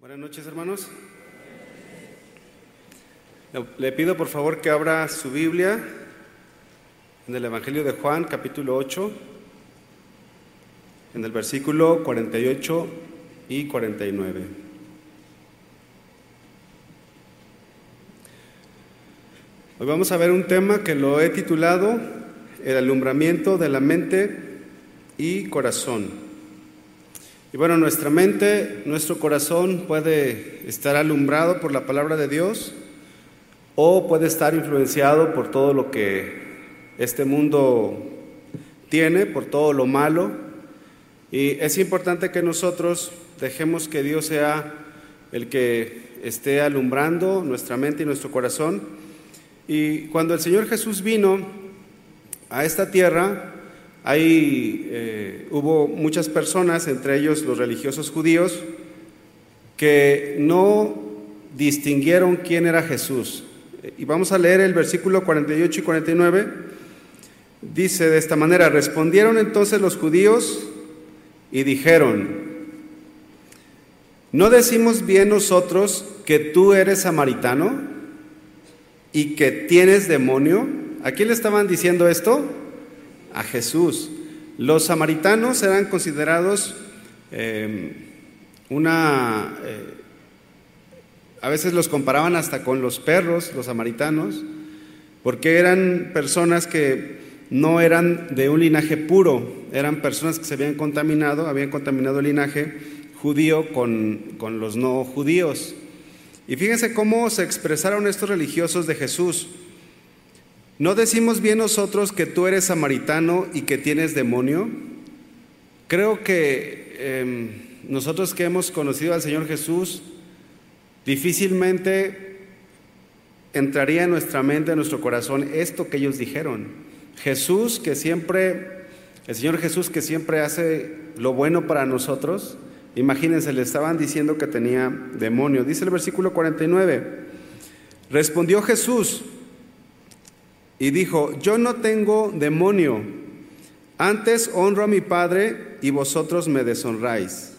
Buenas noches, hermanos. Le pido por favor que abra su Biblia en el Evangelio de Juan, capítulo 8, en el versículo 48 y 49. Hoy vamos a ver un tema que lo he titulado El alumbramiento de la mente y corazón. Y bueno, nuestra mente, nuestro corazón puede estar alumbrado por la palabra de Dios o puede estar influenciado por todo lo que este mundo tiene, por todo lo malo. Y es importante que nosotros dejemos que Dios sea el que esté alumbrando nuestra mente y nuestro corazón. Y cuando el Señor Jesús vino a esta tierra, Ahí eh, hubo muchas personas, entre ellos los religiosos judíos, que no distinguieron quién era Jesús. Y vamos a leer el versículo 48 y 49. Dice de esta manera, respondieron entonces los judíos y dijeron, ¿no decimos bien nosotros que tú eres samaritano y que tienes demonio? ¿A quién le estaban diciendo esto? A Jesús. Los samaritanos eran considerados em, una... Eh, a veces los comparaban hasta con los perros, los samaritanos, porque eran personas que no eran de un linaje puro, eran personas que se habían contaminado, habían contaminado el linaje judío con, con los no judíos. Y fíjense cómo se expresaron estos religiosos de Jesús. ¿No decimos bien nosotros que tú eres samaritano y que tienes demonio? Creo que em, nosotros que hemos conocido al Señor Jesús, difícilmente entraría en nuestra mente, en nuestro corazón, esto que ellos dijeron. Jesús que siempre, el Señor Jesús que siempre hace lo bueno para nosotros, imagínense, le estaban diciendo que tenía demonio. Dice el versículo 49, respondió Jesús, y dijo, yo no tengo demonio, antes honro a mi Padre y vosotros me deshonráis.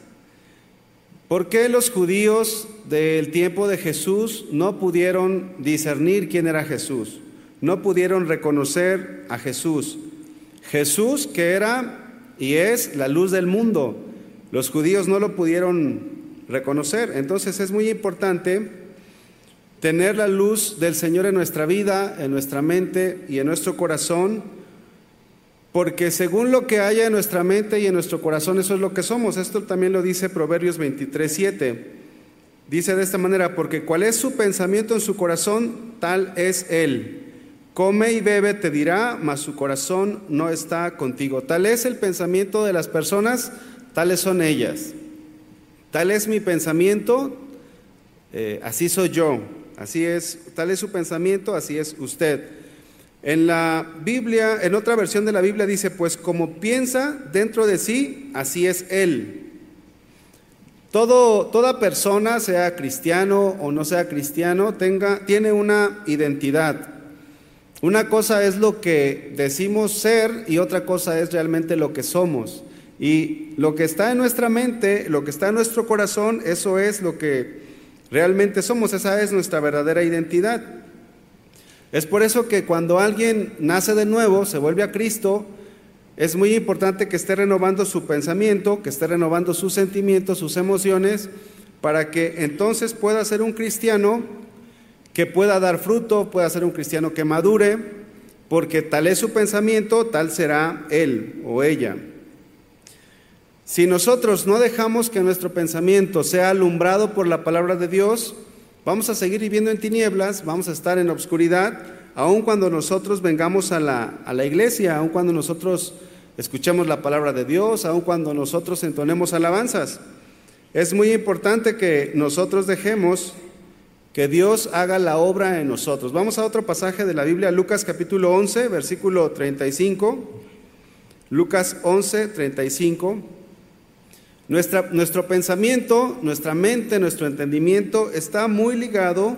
¿Por qué los judíos del tiempo de Jesús no pudieron discernir quién era Jesús? No pudieron reconocer a Jesús. Jesús que era y es la luz del mundo. Los judíos no lo pudieron reconocer. Entonces es muy importante tener la luz del Señor en nuestra vida, en nuestra mente y en nuestro corazón, porque según lo que haya en nuestra mente y en nuestro corazón, eso es lo que somos. Esto también lo dice Proverbios 23, 7. Dice de esta manera, porque cuál es su pensamiento en su corazón, tal es él. Come y bebe, te dirá, mas su corazón no está contigo. Tal es el pensamiento de las personas, tales son ellas. Tal es mi pensamiento, eh, así soy yo. Así es, tal es su pensamiento, así es usted. En la Biblia, en otra versión de la Biblia dice, pues como piensa dentro de sí, así es él. Todo, toda persona, sea cristiano o no sea cristiano, tenga, tiene una identidad. Una cosa es lo que decimos ser y otra cosa es realmente lo que somos. Y lo que está en nuestra mente, lo que está en nuestro corazón, eso es lo que realmente somos, esa es nuestra verdadera identidad. Es por eso que cuando alguien nace de nuevo, se vuelve a Cristo, es muy importante que esté renovando su pensamiento, que esté renovando sus sentimientos, sus emociones, para que entonces pueda ser un cristiano que pueda dar fruto, pueda ser un cristiano que madure, porque tal es su pensamiento, tal será él o ella. Si nosotros no dejamos que nuestro pensamiento sea alumbrado por la palabra de Dios, vamos a seguir viviendo en tinieblas, vamos a estar en obscuridad, aun cuando nosotros vengamos a la, a la iglesia, aun cuando nosotros escuchemos la palabra de Dios, aun cuando nosotros entonemos alabanzas. Es muy importante que nosotros dejemos que Dios haga la obra en nosotros. Vamos a otro pasaje de la Biblia, Lucas capítulo 11, versículo 35. Lucas 11, 35 nuestro pensamiento, nuestra mente, nuestro entendimiento está muy ligado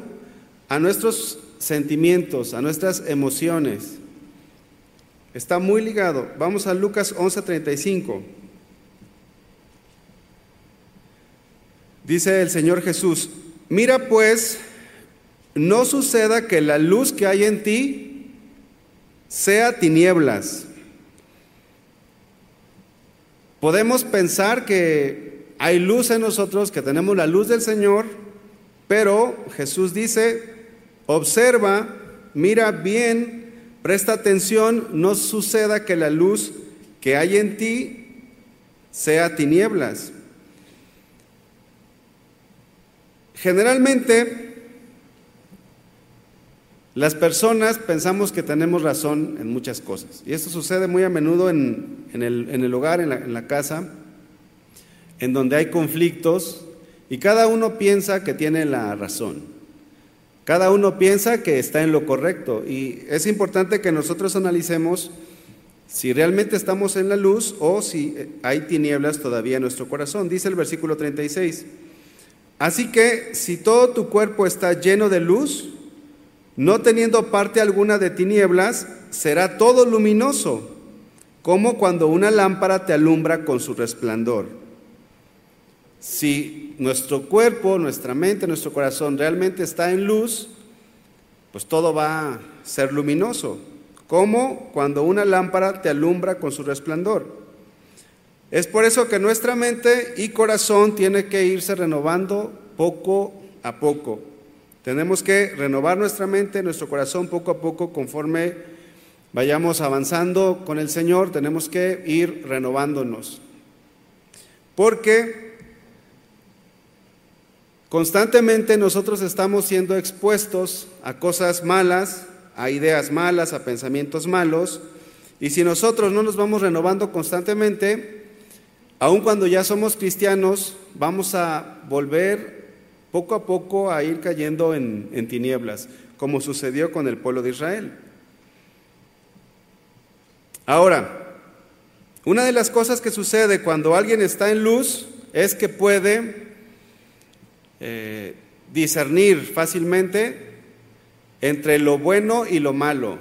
a nuestros sentimientos, a nuestras emociones. Está muy ligado. Vamos a Lucas 11:35. Dice el Señor Jesús, mira pues, no suceda que la luz que hay en ti sea tinieblas. Podemos pensar que hay luz en nosotros, que tenemos la luz del Señor, pero Jesús dice, observa, mira bien, presta atención, no suceda que la luz que hay en ti sea tinieblas. Generalmente, las personas pensamos que tenemos razón en muchas cosas. Y esto sucede muy a menudo en, el, hogar, en la, en la casa, en donde hay conflictos y cada uno piensa que tiene la razón. Cada uno piensa que está en lo correcto. Y es importante que nosotros analicemos si realmente estamos en la luz o si hay tinieblas todavía en nuestro corazón. Dice el versículo 36. Así que si todo tu cuerpo está lleno de luz, no teniendo parte alguna de tinieblas, será todo luminoso, como cuando una lámpara te alumbra con su resplandor. Si nuestro cuerpo, nuestra mente, nuestro corazón realmente está en luz, pues todo va a ser luminoso, como cuando una lámpara te alumbra con su resplandor. Es por eso que nuestra mente y corazón tiene que irse renovando poco a poco. Tenemos que renovar nuestra mente, nuestro corazón poco a poco conforme vayamos avanzando con el Señor, tenemos que ir renovándonos. Porque constantemente nosotros estamos siendo expuestos a cosas malas, a ideas malas, a pensamientos malos, y si nosotros no nos vamos renovando constantemente, Aun cuando ya somos cristianos, vamos a volver poco a poco a ir cayendo en, en tinieblas, como sucedió con el pueblo de Israel. Ahora, una de las cosas que sucede cuando alguien está en luz es que puede eh, discernir fácilmente entre lo bueno y lo malo.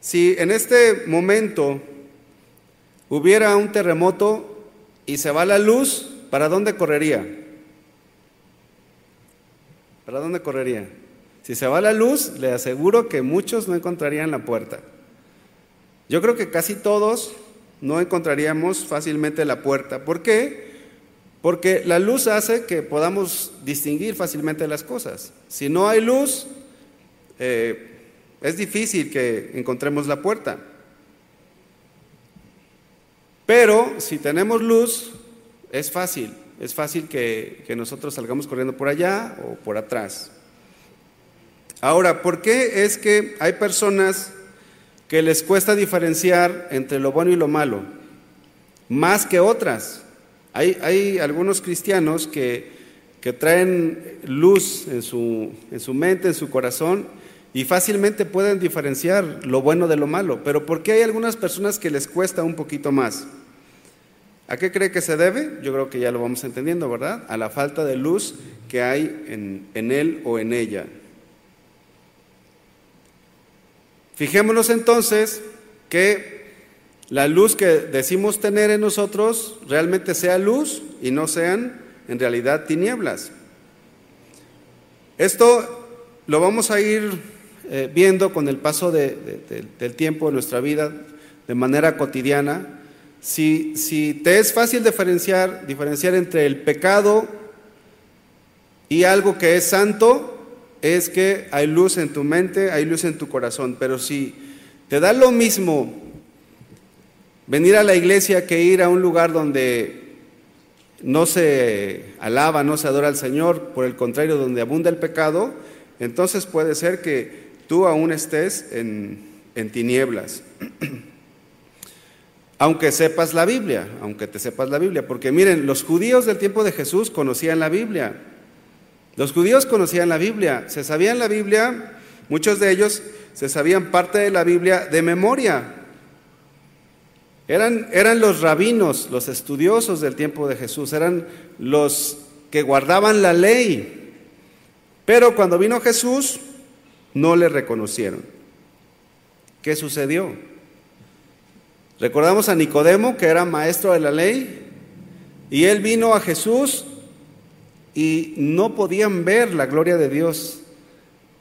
Si en este momento hubiera un terremoto, y se va la luz, ¿para dónde correría? ¿Para dónde correría? Si se va la luz, le aseguro que muchos no encontrarían la puerta. Yo creo que casi todos no encontraríamos fácilmente la puerta. ¿Por qué? Porque la luz hace que podamos distinguir fácilmente las cosas. Si no hay luz, eh, es difícil que encontremos la puerta. Pero si tenemos luz, es fácil, es fácil que, nosotros salgamos corriendo por allá o por atrás. Ahora, ¿por qué es que hay personas que les cuesta diferenciar entre lo bueno y lo malo? Más que otras. Hay, hay algunos cristianos que, que traen luz en su, en su mente, en su corazón, y fácilmente pueden diferenciar lo bueno de lo malo. Pero ¿por qué hay algunas personas que les cuesta un poquito más? ¿A qué cree que se debe? Yo creo que ya lo vamos entendiendo, ¿verdad? A la falta de luz que hay en, en él o en ella. Fijémonos entonces que la luz que decimos tener en nosotros realmente sea luz y no sean en realidad tinieblas. Esto lo vamos a ir eh, viendo con el paso del tiempo de nuestra vida de manera cotidiana si, te es fácil diferenciar, diferenciar entre el pecado y algo que es santo, es que hay luz en tu mente, hay luz en tu corazón. Pero si te da lo mismo venir a la iglesia que ir a un lugar donde no se alaba, no se adora al Señor, por el contrario, donde abunda el pecado, entonces puede ser que tú aún estés en, en tinieblas. aunque sepas la Biblia, aunque te sepas la Biblia, porque miren, los judíos del tiempo de Jesús conocían la Biblia. Los judíos conocían la Biblia, se sabían la Biblia, muchos de ellos se sabían parte de la Biblia de memoria. Eran, eran los rabinos, los estudiosos del tiempo de Jesús, eran los que guardaban la ley. Pero cuando vino Jesús, no le reconocieron. ¿Qué sucedió? Recordamos a Nicodemo, que era maestro de la ley, y él vino a Jesús y no podían ver la gloria de Dios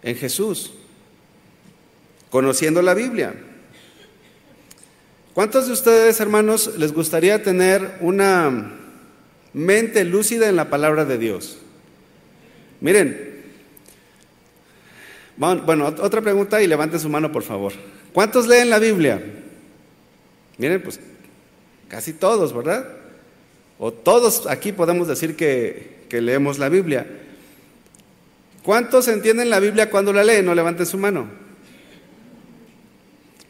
en Jesús, conociendo la Biblia. ¿Cuántos de ustedes, hermanos, les gustaría tener una mente lúcida en la palabra de Dios? Miren, bueno, otra pregunta y levanten su mano, por favor. ¿Cuántos leen la Biblia? Miren, pues casi todos, ¿verdad? O todos aquí podemos decir que, que leemos la Biblia. ¿Cuántos entienden la Biblia cuando la leen? No levanten su mano.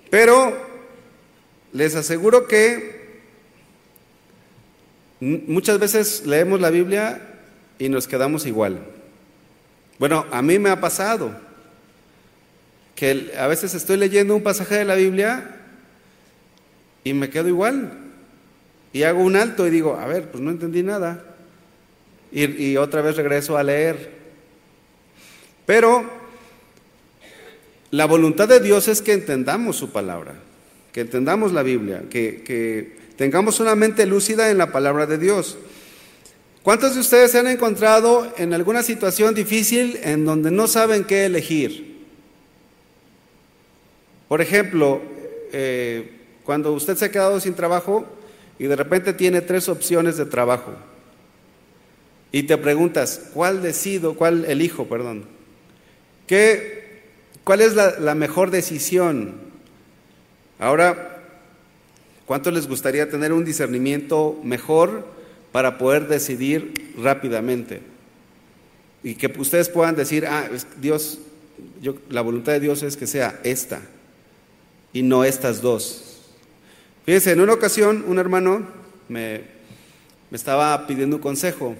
Pero les aseguro que muchas veces leemos la Biblia y nos quedamos igual. Bueno, a mí me ha pasado que a veces estoy leyendo un pasaje de la Biblia y me quedo igual. Y hago un alto y digo, a ver, pues no entendí nada. Y, otra vez regreso a leer. Pero la voluntad de Dios es que entendamos su palabra que entendamos la Biblia, que, tengamos una mente lúcida en la palabra de Dios. ¿Cuántos de ustedes se han encontrado en alguna situación difícil en donde no saben qué elegir? Por ejemplo, eh, cuando usted se ha quedado sin trabajo y de repente tiene tres opciones de trabajo y te preguntas, ¿cuál decido, cuál elijo, perdón? ¿Qué, ¿Cuál es la, mejor decisión? Ahora, ¿cuánto les gustaría tener un discernimiento mejor para poder decidir rápidamente? Y que ustedes puedan decir, ah, Dios, yo, la voluntad de Dios es que sea esta y no estas dos. Fíjense, en una ocasión un hermano me, me estaba pidiendo un consejo.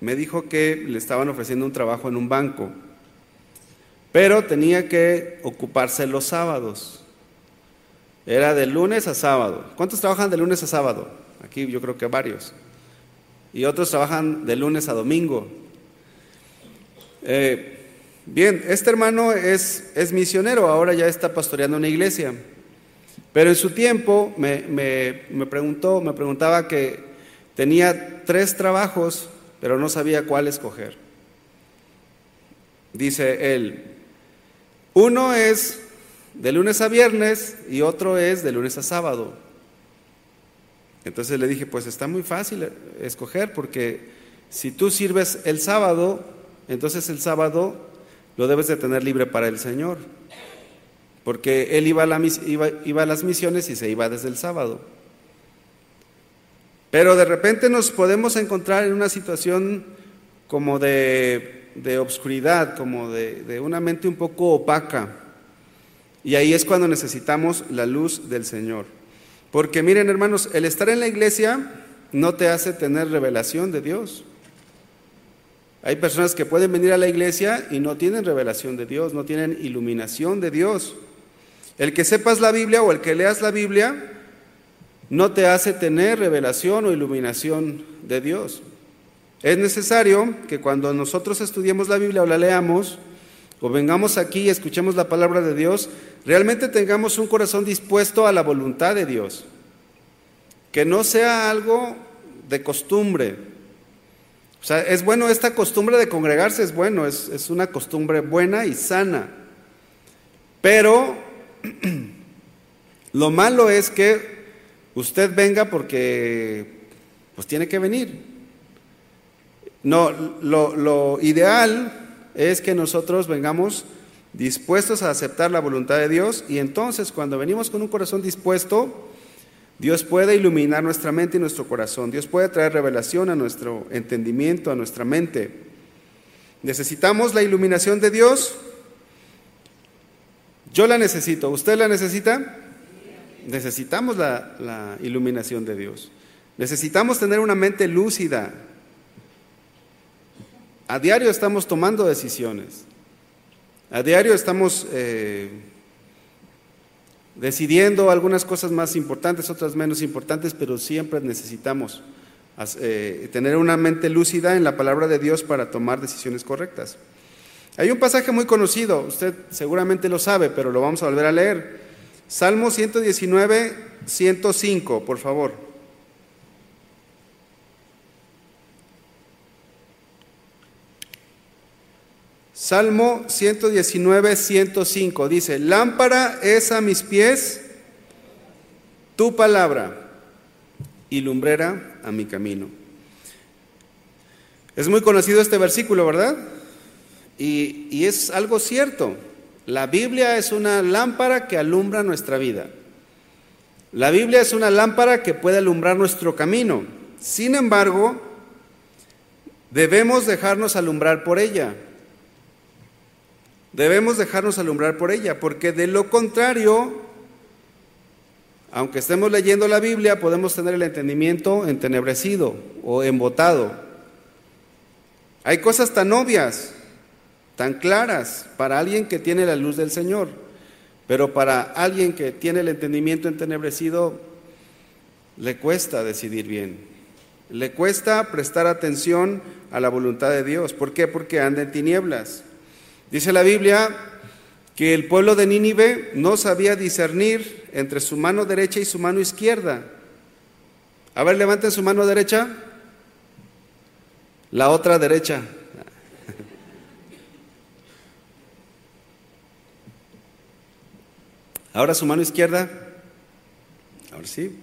Me dijo que le estaban ofreciendo un trabajo en un banco, pero tenía que ocuparse los sábados. Era de lunes a sábado. ¿Cuántos trabajan de lunes a sábado? Aquí yo creo que varios. Y otros trabajan de lunes a domingo. Eh, bien, este hermano es, es, misionero, ahora ya está pastoreando una iglesia. Pero en su tiempo me, me preguntó, me preguntaba que tenía tres trabajos, pero no sabía cuál escoger. Dice él, uno es de lunes a viernes y otro es de lunes a sábado. Entonces le dije, pues está muy fácil escoger porque si tú sirves el sábado, entonces el sábado lo debes de tener libre para el Señor. Porque él iba a, iba a las misiones y se iba desde el sábado. Pero de repente nos podemos encontrar en una situación como de, de obscuridad, como de, de una mente un poco opaca y ahí es cuando necesitamos la luz del Señor. Porque miren hermanos, el estar en la iglesia no te hace tener revelación de Dios. Hay personas que pueden venir a la iglesia y no tienen revelación de Dios, no tienen iluminación de Dios. El que sepas la Biblia o el que leas la Biblia no te hace tener revelación o iluminación de Dios. Es necesario que cuando nosotros estudiemos la Biblia o la leamos, o vengamos aquí y escuchemos la palabra de Dios, realmente tengamos un corazón dispuesto a la voluntad de Dios. Que no sea algo de costumbre. O sea, es bueno esta costumbre de congregarse, es bueno, es, es una costumbre buena y sana. Pero lo malo es que usted venga porque pues tiene que venir. No, lo, ideal es que nosotros vengamos dispuestos a aceptar la voluntad de Dios y entonces cuando venimos con un corazón dispuesto, Dios puede iluminar nuestra mente y nuestro corazón. Dios puede traer revelación a nuestro entendimiento, a nuestra mente. ¿Necesitamos la iluminación de Dios? Yo la necesito. ¿Usted la necesita? Necesitamos la, iluminación de Dios. Necesitamos tener una mente lúcida, a diario estamos tomando decisiones. A diario estamos eh, decidiendo algunas cosas más importantes, otras menos importantes, pero siempre necesitamos eh, tener una mente lúcida en la palabra de Dios para tomar decisiones correctas. Hay un pasaje muy conocido, usted seguramente lo sabe, pero lo vamos a volver a leer. Salmo 119, 105, por favor. Salmo 119, 105 dice, lámpara es a mis pies tu palabra y lumbrera a mi camino. Es muy conocido este versículo, ¿verdad? Y, y, es algo cierto. La Biblia es una lámpara que alumbra nuestra vida. La Biblia es una lámpara que puede alumbrar nuestro camino. Sin embargo, debemos dejarnos alumbrar por ella. Debemos dejarnos alumbrar por ella, porque de lo contrario, aunque estemos leyendo la Biblia, podemos tener el entendimiento entenebrecido o embotado. Hay cosas tan obvias, tan claras para alguien que tiene la luz del Señor, pero para alguien que tiene el entendimiento entenebrecido, le cuesta decidir bien. Le cuesta prestar atención a la voluntad de Dios. ¿Por qué? Porque anda en tinieblas. Dice la Biblia que el pueblo de Nínive no sabía discernir entre su mano derecha y su mano izquierda. A ver, levanten su mano derecha, la otra derecha. Ahora su mano izquierda. Ahora sí.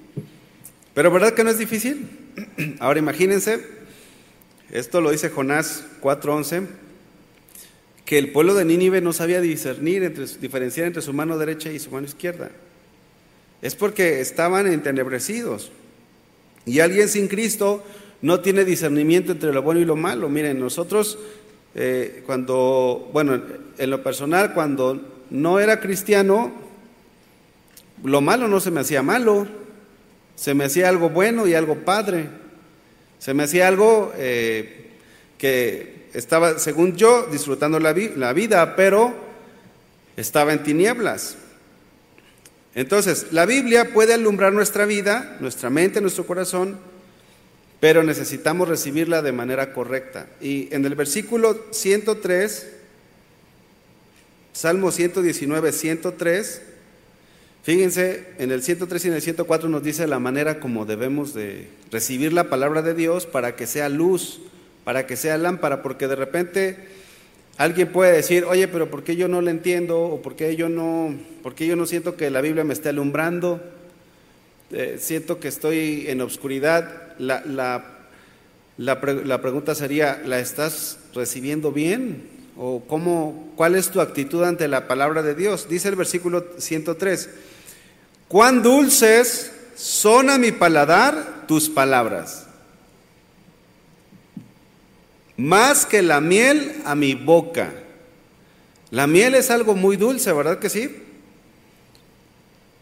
Pero ¿verdad que no es difícil? Ahora imagínense, esto lo dice Jonás 4:11 que el pueblo de Nínive no sabía discernir, entre, diferenciar entre su mano derecha y su mano izquierda. Es porque estaban entenebrecidos. Y alguien sin Cristo no tiene discernimiento entre lo bueno y lo malo. Miren, nosotros eh, cuando, bueno, en lo personal, cuando no era cristiano, lo malo no se me hacía malo, se me hacía algo bueno y algo padre, se me hacía algo eh, que estaba, según yo, disfrutando la, la vida, pero estaba en tinieblas. Entonces, la Biblia puede alumbrar nuestra vida, nuestra mente, nuestro corazón, pero necesitamos recibirla de manera correcta. Y en el versículo 103, Salmo 119, 103, fíjense, en el 103 y en el 104 nos dice la manera como debemos de recibir la palabra de Dios para que sea luz para que sea lámpara, porque de repente alguien puede decir, oye, pero ¿por qué yo no le entiendo? ¿O por qué yo no, por yo no siento que la Biblia me esté alumbrando? Eh, siento que estoy en obscuridad. La, la, la, pregunta sería, ¿la estás recibiendo bien? ¿O cómo, cuál es tu actitud ante la palabra de Dios? Dice el versículo 103, cuán dulces son a mi paladar tus palabras más que la miel a mi boca. La miel es algo muy dulce, ¿verdad que sí?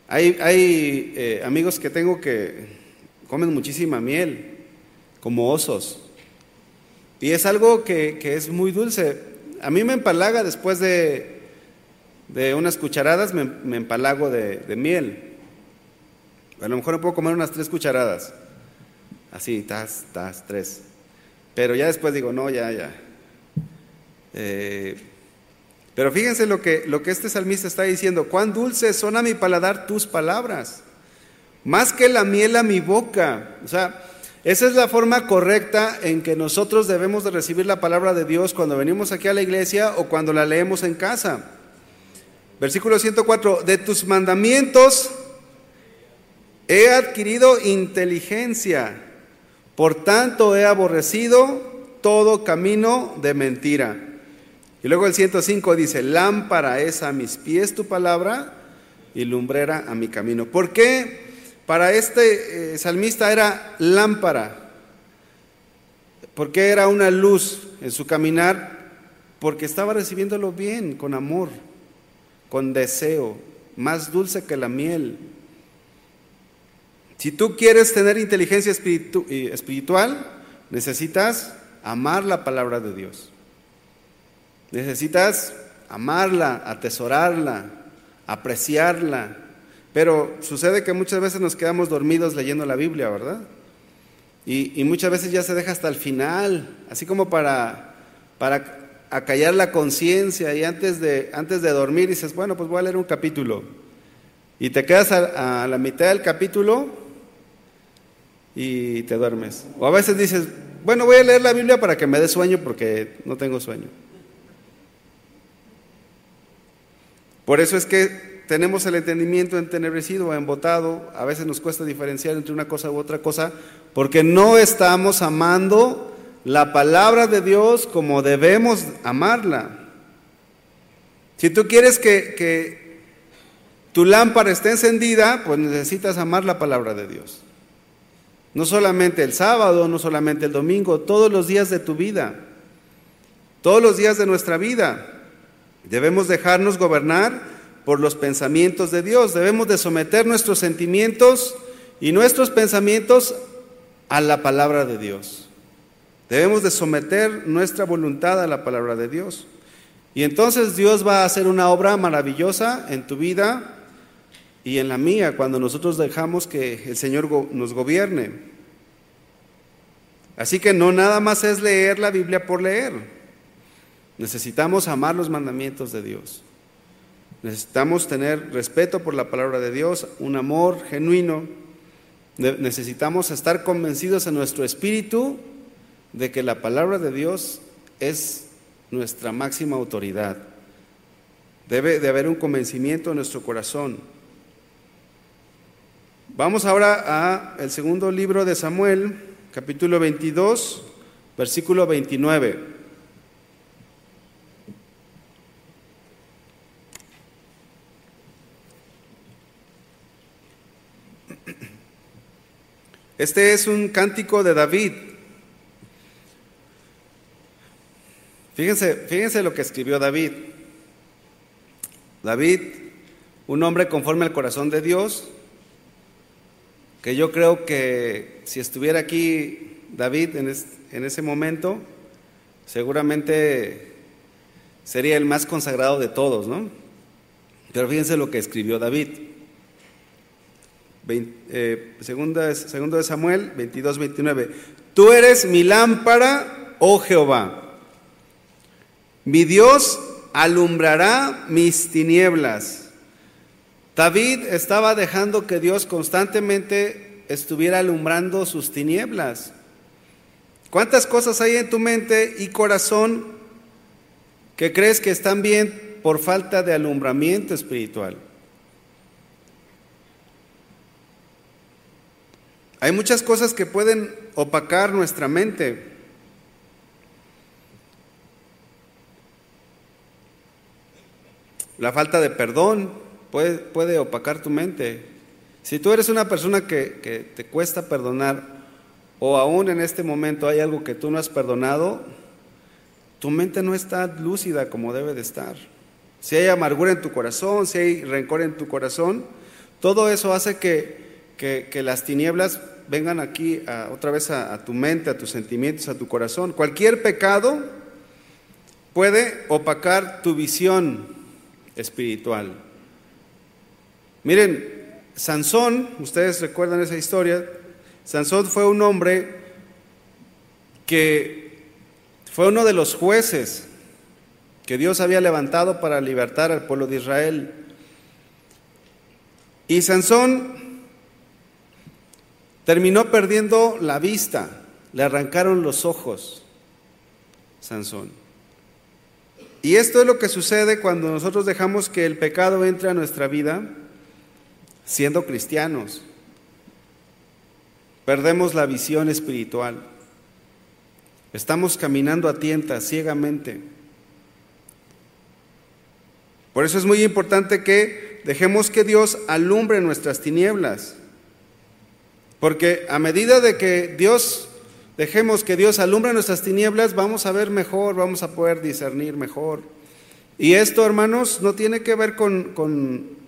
Hay, hay eh, amigos que tengo que comen muchísima miel, como osos. Y es algo que, es muy dulce. A mí me empalaga después de, de unas cucharadas, me, empalago de, de, miel. A lo mejor me puedo comer unas tres cucharadas. Así, tas, tas, tres. Pero ya después digo, no, ya, ya. Eh, pero fíjense lo que, lo que este salmista está diciendo, cuán dulces son a mi paladar tus palabras, más que la miel a mi boca. O sea, esa es la forma correcta en que nosotros debemos de recibir la palabra de Dios cuando venimos aquí a la iglesia o cuando la leemos en casa. Versículo 104, de tus mandamientos he adquirido inteligencia por tanto he aborrecido todo camino de mentira. Y luego el 105 dice, lámpara es a mis pies tu palabra y lumbrera a mi camino. ¿Por qué para este eh, salmista era lámpara? ¿Por qué era una luz en su caminar? Porque estaba recibiéndolo bien, con amor, con deseo, más dulce que la miel. Si tú quieres tener inteligencia espiritual, necesitas amar la palabra de Dios. Necesitas amarla, atesorarla, apreciarla. Pero sucede que muchas veces nos quedamos dormidos leyendo la Biblia, ¿verdad? Y, muchas veces ya se deja hasta el final, así como para, para acallar la conciencia y antes de, antes de dormir dices, bueno, pues voy a leer un capítulo. Y te quedas a la mitad del capítulo y te duermes. O a veces dices, bueno, voy a leer la Biblia para que me dé sueño porque no tengo sueño. Por eso es que tenemos el entendimiento entenebrecido o embotado, a veces nos cuesta diferenciar entre una cosa u otra cosa, porque no estamos amando la palabra de Dios como debemos amarla. Si tú quieres que, que tu lámpara esté encendida, pues necesitas amar la palabra de Dios. No solamente el sábado, no solamente el domingo, todos los días de tu vida, todos los días de nuestra vida. Debemos dejarnos gobernar por los pensamientos de Dios, debemos de someter nuestros sentimientos y nuestros pensamientos a la palabra de Dios. Debemos de someter nuestra voluntad a la palabra de Dios. Y entonces Dios va a hacer una obra maravillosa en tu vida y en la mía cuando nosotros dejamos que el Señor nos gobierne. Así que no nada más es leer la Biblia por leer. Necesitamos amar los mandamientos de Dios. Necesitamos tener respeto por la palabra de Dios, un amor genuino. Necesitamos estar convencidos en nuestro espíritu de que la palabra de Dios es nuestra máxima autoridad. Debe de haber un convencimiento en nuestro corazón. Vamos ahora a el segundo libro de Samuel, capítulo 22, versículo 29. Este es un cántico de David. Fíjense, fíjense lo que escribió David. David, un hombre conforme al corazón de Dios, que yo creo que si estuviera aquí David en, ese momento, seguramente sería el más consagrado de todos, ¿no? Pero fíjense lo que escribió David. Eh, segunda, segundo de Samuel 22, 29. Tú eres mi lámpara, oh Jehová. Mi Dios alumbrará mis tinieblas. David estaba dejando que Dios constantemente estuviera alumbrando sus tinieblas. ¿Cuántas cosas hay en tu mente y corazón que crees que están bien por falta de alumbramiento espiritual? Hay muchas cosas que pueden opacar nuestra mente. La falta de perdón, puede, opacar tu mente. Si tú eres una persona que, te cuesta perdonar, o aún en este momento hay algo que tú no has perdonado, tu mente no está lúcida como debe de estar. Si hay amargura en tu corazón, si hay rencor en tu corazón, todo eso hace que, las tinieblas vengan aquí otra vez a, a, tu mente, a tus sentimientos, a tu corazón. Cualquier pecado puede opacar tu visión espiritual. Miren, Sansón, ustedes recuerdan esa historia, Sansón fue un hombre que fue uno de los jueces que Dios había levantado para libertar al pueblo de Israel. Y Sansón terminó perdiendo la vista, le arrancaron los ojos, Sansón. Y esto es lo que sucede cuando nosotros dejamos que el pecado entre a nuestra vida siendo cristianos. Perdemos la visión espiritual. Estamos caminando a tientas, ciegamente. Por eso es muy importante que dejemos que Dios alumbre nuestras tinieblas. Porque a medida de que Dios, dejemos que Dios alumbre nuestras tinieblas, vamos a ver mejor, vamos a poder discernir mejor. Y esto, hermanos, no tiene que ver con, con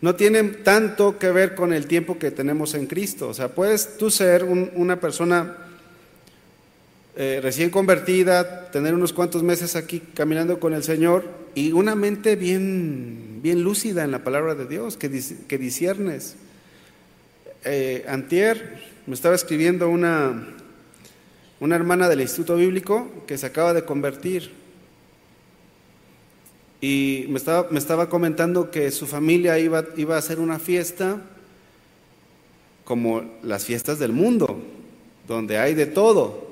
no tiene tanto que ver con el tiempo que tenemos en Cristo. O sea, puedes tú ser una persona eh, recién convertida, tener unos cuantos meses aquí caminando con el Señor y una mente bien, bien lúcida en la palabra de Dios, que, que disiernes. Eh, antier me estaba escribiendo una, una hermana del Instituto Bíblico que se acaba de convertir y me estaba, me estaba comentando que su familia iba, iba a hacer una fiesta como las fiestas del mundo, donde hay de todo.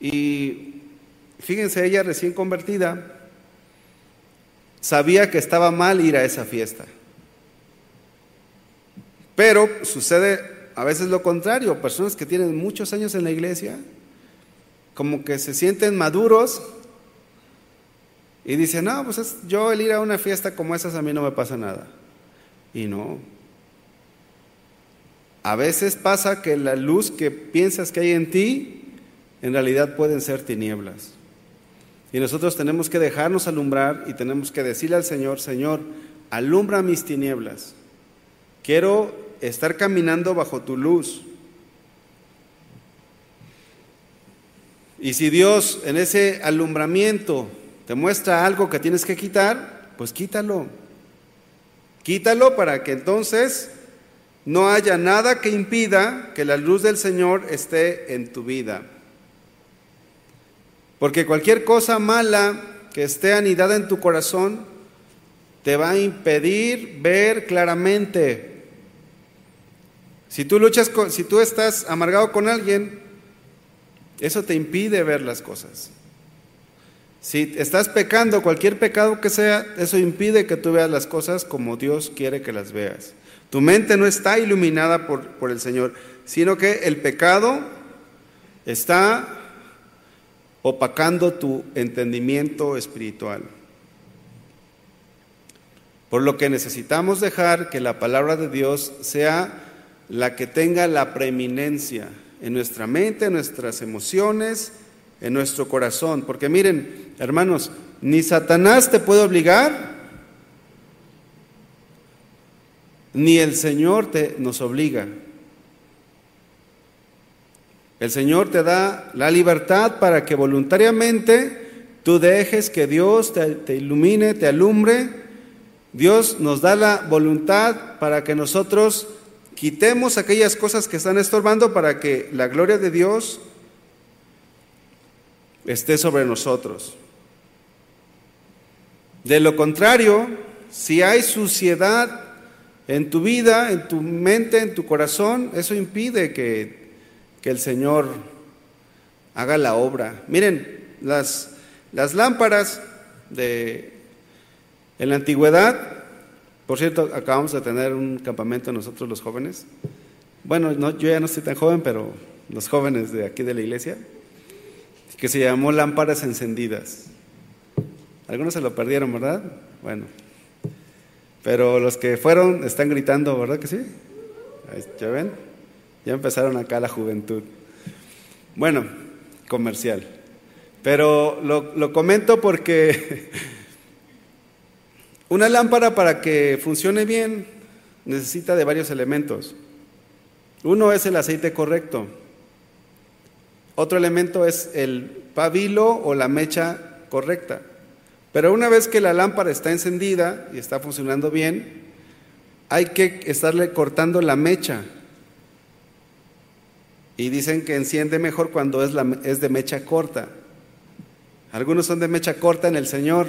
Y fíjense, ella recién convertida, sabía que estaba mal ir a esa fiesta. Pero sucede a veces lo contrario, personas que tienen muchos años en la iglesia, como que se sienten maduros y dicen, no, pues yo el ir a una fiesta como esas a mí no me pasa nada. Y no. A veces pasa que la luz que piensas que hay en ti, en realidad pueden ser tinieblas. Y nosotros tenemos que dejarnos alumbrar y tenemos que decirle al Señor, Señor, alumbra mis tinieblas. Quiero estar caminando bajo tu luz. Y si Dios en ese alumbramiento te muestra algo que tienes que quitar, pues quítalo. Quítalo para que entonces no haya nada que impida que la luz del Señor esté en tu vida. Porque cualquier cosa mala que esté anidada en tu corazón te va a impedir ver claramente si tú luchas, con, si tú estás amargado con alguien, eso te impide ver las cosas. Si estás pecando, cualquier pecado que sea, eso impide que tú veas las cosas como Dios quiere que las veas. Tu mente no está iluminada por, por el Señor, sino que el pecado está opacando tu entendimiento espiritual. Por lo que necesitamos dejar que la palabra de Dios sea la que tenga la preeminencia en nuestra mente, en nuestras emociones, en nuestro corazón. Porque miren, hermanos, ni Satanás te puede obligar, ni el Señor te, nos obliga. El Señor te da la libertad para que voluntariamente tú dejes que Dios te, te ilumine, te alumbre. Dios nos da la voluntad para que nosotros Quitemos aquellas cosas que están estorbando para que la gloria de Dios esté sobre nosotros. De lo contrario, si hay suciedad en tu vida, en tu mente, en tu corazón, eso impide que, que el Señor haga la obra. Miren, las, las lámparas de, en la antigüedad por cierto, acabamos de tener un campamento nosotros los jóvenes. Bueno, yo ya no estoy tan joven, pero los jóvenes de aquí de la iglesia, que se llamó Lámparas Encendidas. Algunos se lo perdieron, ¿verdad? Bueno, pero los que fueron están gritando, ¿verdad que sí? ¿Ya ven? Ya empezaron acá la juventud. Bueno, comercial. Pero lo, lo comento porque Una lámpara para que funcione bien necesita de varios elementos. Uno es el aceite correcto. Otro elemento es el pabilo o la mecha correcta. Pero una vez que la lámpara está encendida y está funcionando bien, hay que estarle cortando la mecha. Y dicen que enciende mejor cuando es, es de mecha corta. Algunos son de mecha corta en el Señor,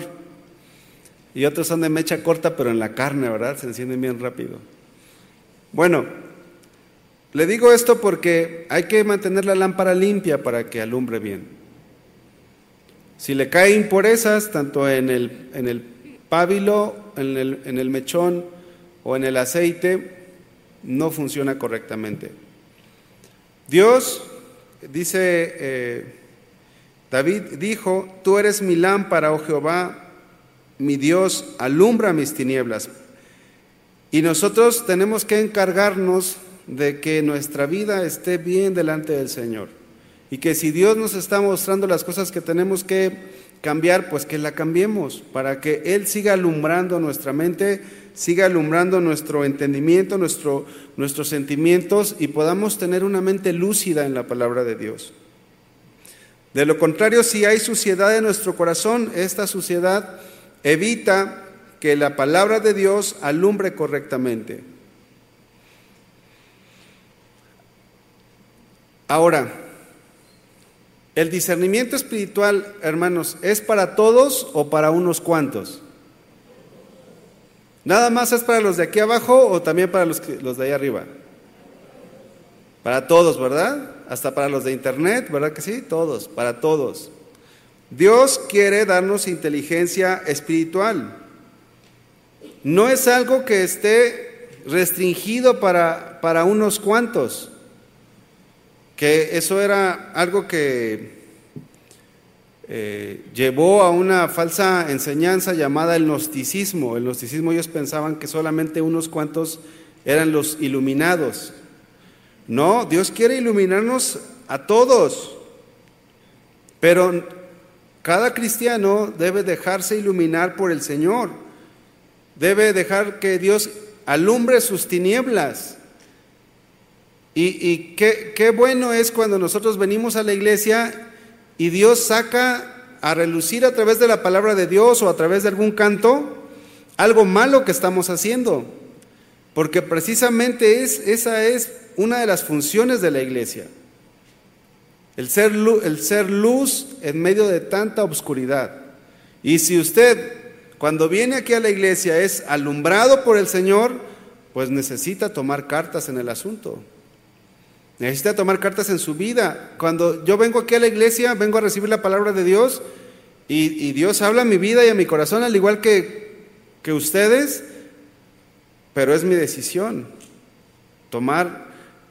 y otros son de mecha corta, pero en la carne, ¿verdad? Se encienden bien rápido. Bueno, le digo esto porque hay que mantener la lámpara limpia para que alumbre bien. Si le caen impurezas, tanto en el, en el pábilo, en el, en el mechón o en el aceite, no funciona correctamente. Dios, dice eh, David, dijo, tú eres mi lámpara, oh Jehová, mi Dios alumbra mis tinieblas. Y nosotros tenemos que encargarnos de que nuestra vida esté bien delante del Señor. Y que si Dios nos está mostrando las cosas que tenemos que cambiar, pues que la cambiemos, para que Él siga alumbrando nuestra mente, siga alumbrando nuestro entendimiento, nuestro, nuestros sentimientos y podamos tener una mente lúcida en la palabra de Dios. De lo contrario, si hay suciedad en nuestro corazón, esta suciedad evita que la palabra de Dios alumbre correctamente. Ahora, el discernimiento espiritual, hermanos, ¿es para todos o para unos cuantos? ¿Nada más es para los de aquí abajo o también para los, los de ahí arriba? Para todos, ¿verdad? Hasta para los de internet, ¿verdad que sí? Todos, para todos. Dios quiere darnos inteligencia espiritual. no es algo que esté restringido para, para unos cuantos, que eso era algo que eh, llevó a una falsa enseñanza llamada el gnosticismo. El gnosticismo ellos pensaban que solamente unos cuantos eran los iluminados. No, Dios quiere iluminarnos a todos, pero cada cristiano debe dejarse iluminar por el Señor, debe dejar que Dios alumbre sus tinieblas. Y, qué, bueno es cuando nosotros venimos a la iglesia y Dios saca a relucir a través de la palabra de Dios o a través de algún canto algo malo que estamos haciendo. Porque precisamente es, esa es una de las funciones de la iglesia. El ser, el ser luz en medio de tanta oscuridad. Y si usted cuando viene aquí a la iglesia es alumbrado por el Señor, pues necesita tomar cartas en el asunto. Necesita tomar cartas en su vida. Cuando yo vengo aquí a la iglesia, vengo a recibir la palabra de Dios y, Dios habla a mi vida y a mi corazón al igual que, que ustedes, pero es mi decisión tomar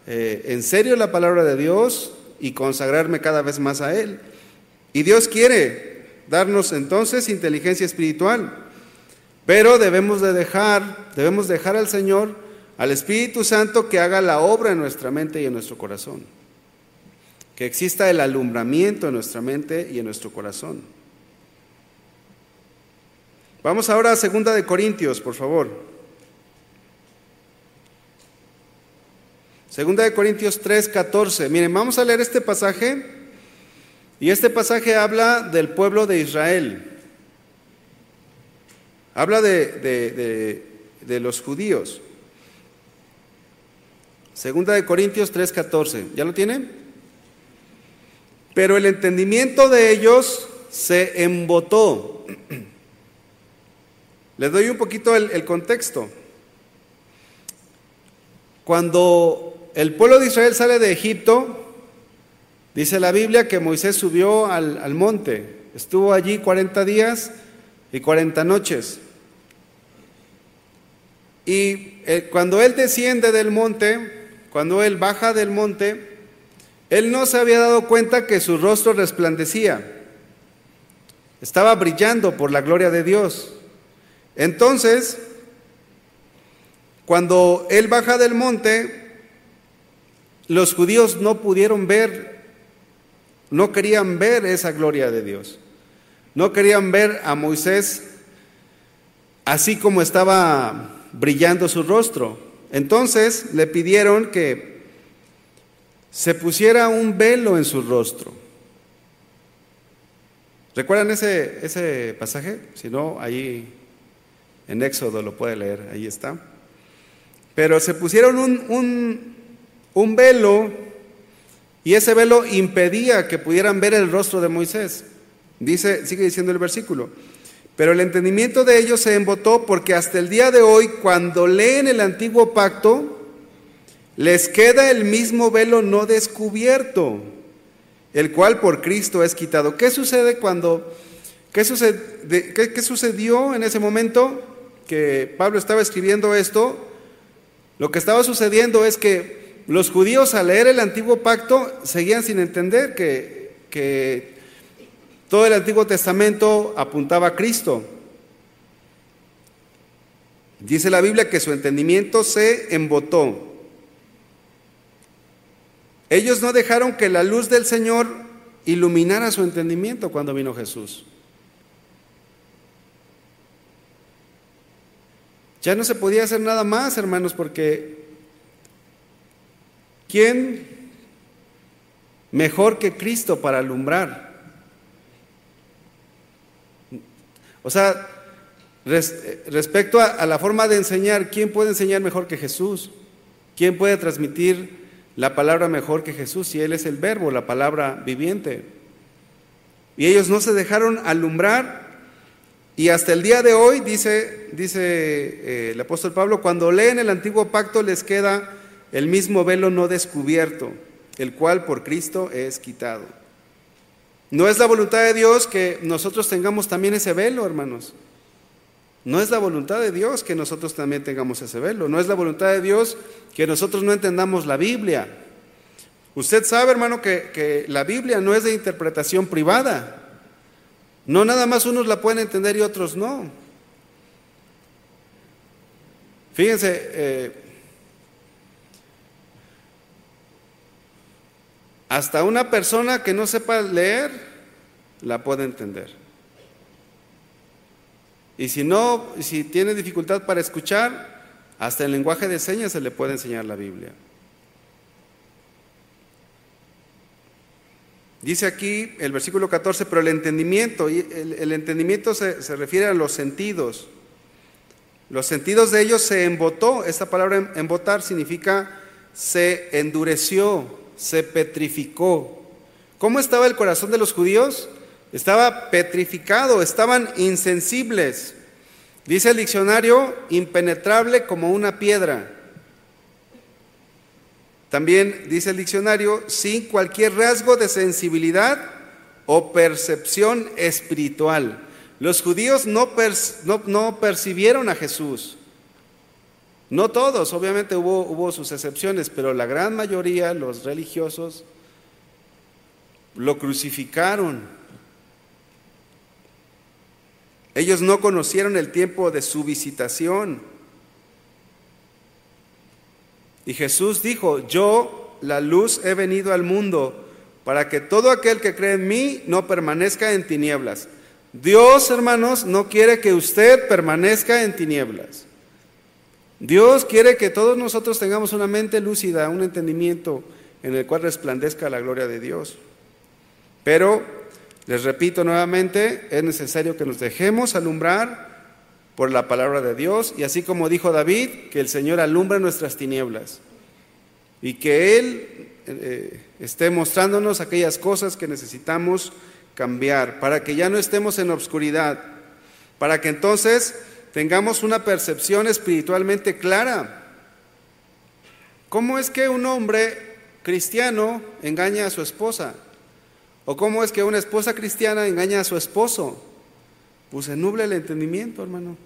eh, en serio la palabra de Dios y consagrarme cada vez más a Él. Y Dios quiere darnos entonces inteligencia espiritual, pero debemos de dejar, debemos dejar al Señor al Espíritu Santo que haga la obra en nuestra mente y en nuestro corazón. Que exista el alumbramiento en nuestra mente y en nuestro corazón. Vamos ahora a segunda de Corintios, por favor. Segunda de Corintios 3, 14. Miren, vamos a leer este pasaje y este pasaje habla del pueblo de Israel. Habla de, de, de los judíos. Segunda de Corintios 3:14. ¿Ya lo tienen? Pero el entendimiento de ellos se embotó. Les doy un poquito el, contexto. Cuando el pueblo de Israel sale de Egipto, dice la Biblia que Moisés subió al, al monte, estuvo allí 40 días y 40 noches. Y eh, cuando él desciende del monte, cuando él baja del monte, él no se había dado cuenta que su rostro resplandecía. Estaba brillando por la gloria de Dios. Entonces, cuando él baja del monte, los judíos no pudieron ver, no querían ver esa gloria de Dios. No querían ver a Moisés así como estaba brillando su rostro. Entonces le pidieron que se pusiera un velo en su rostro. ¿Recuerdan ese, ese pasaje? Si no, ahí en Éxodo lo puede leer, ahí está. Pero se pusieron un, un, un velo y ese velo impedía que pudieran ver el rostro de Moisés. Dice, sigue diciendo el versículo. Pero el entendimiento de ellos se embotó porque hasta el día de hoy, cuando leen el antiguo pacto, les queda el mismo velo no descubierto, el cual por Cristo es quitado. ¿Qué sucede cuando, qué, qué sucedió en ese momento que Pablo estaba escribiendo esto? Lo que estaba sucediendo es que los judíos al leer el antiguo pacto seguían sin entender que, que todo el Antiguo Testamento apuntaba a Cristo. Dice la Biblia que su entendimiento se embotó. Ellos no dejaron que la luz del Señor iluminara su entendimiento cuando vino Jesús. Ya no se podía hacer nada más, hermanos, porque ¿quién mejor que Cristo para alumbrar? O sea, respecto a, la forma de enseñar, ¿quién puede enseñar mejor que Jesús? ¿Quién puede transmitir la palabra mejor que Jesús si Él es el verbo, la palabra viviente? Y ellos no se dejaron alumbrar y hasta el día de hoy, dice, dice eh, el apóstol Pablo, cuando leen el antiguo pacto les queda el mismo velo no descubierto, el cual por Cristo es quitado. No es la voluntad de Dios que nosotros tengamos también ese velo, hermanos. No es la voluntad de Dios que nosotros también tengamos ese velo. No es la voluntad de Dios que nosotros no entendamos la Biblia. Usted sabe, hermano, que, que la Biblia no es de interpretación privada. No nada más unos la pueden entender y otros no. Fíjense, eh, hasta una persona que no sepa leer la puede entender. Y si no, si tiene dificultad para escuchar, hasta el lenguaje de señas se le puede enseñar la Biblia. Dice aquí el versículo 14, pero el entendimiento, el, entendimiento se, se, refiere a los sentidos. Los sentidos de ellos se embotó. Esta palabra embotar significa se endureció, se petrificó. ¿Cómo estaba el corazón de los judíos? Estaba petrificado, estaban insensibles. Dice el diccionario, impenetrable como una piedra. También dice el diccionario, sin cualquier rasgo de sensibilidad o percepción espiritual. Los judíos no, no, percibieron a Jesús. No todos, obviamente hubo, sus excepciones, pero la gran mayoría, los religiosos, lo crucificaron. Ellos no conocieron el tiempo de su visitación. Y Jesús dijo, yo, la luz, he venido al mundo para que todo aquel que cree en mí no permanezca en tinieblas. Dios, hermanos, no quiere que usted permanezca en tinieblas. Dios quiere que todos nosotros tengamos una mente lúcida, un entendimiento en el cual resplandezca la gloria de Dios. Pero, les repito nuevamente, es necesario que nos dejemos alumbrar por la palabra de Dios y así como dijo David, que el Señor alumbra nuestras tinieblas y que Él eh, esté mostrándonos aquellas cosas que necesitamos cambiar para que ya no estemos en obscuridad, para que entonces tengamos una percepción espiritualmente clara. ¿Cómo es que un hombre cristiano engaña a su esposa? ¿O cómo es que una esposa cristiana engaña a su esposo? pues se nubla el entendimiento, hermano.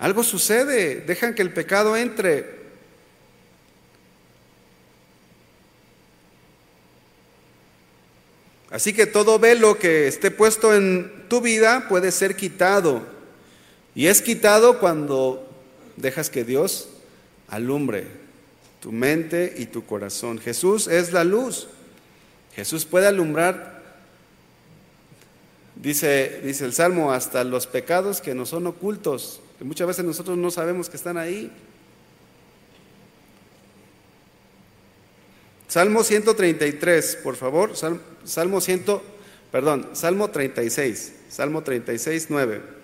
Algo sucede, dejan que el pecado entre. Así que todo velo que esté puesto en tu vida puede ser quitado. Y es quitado cuando dejas que Dios alumbre tu mente y tu corazón. Jesús es la luz. Jesús puede alumbrar Dice, dice el Salmo, hasta los pecados que nos son ocultos, que muchas veces nosotros no sabemos que están ahí. Salmo 133, por favor. Salmo 100, perdón, Salmo 36, Salmo 36, 9.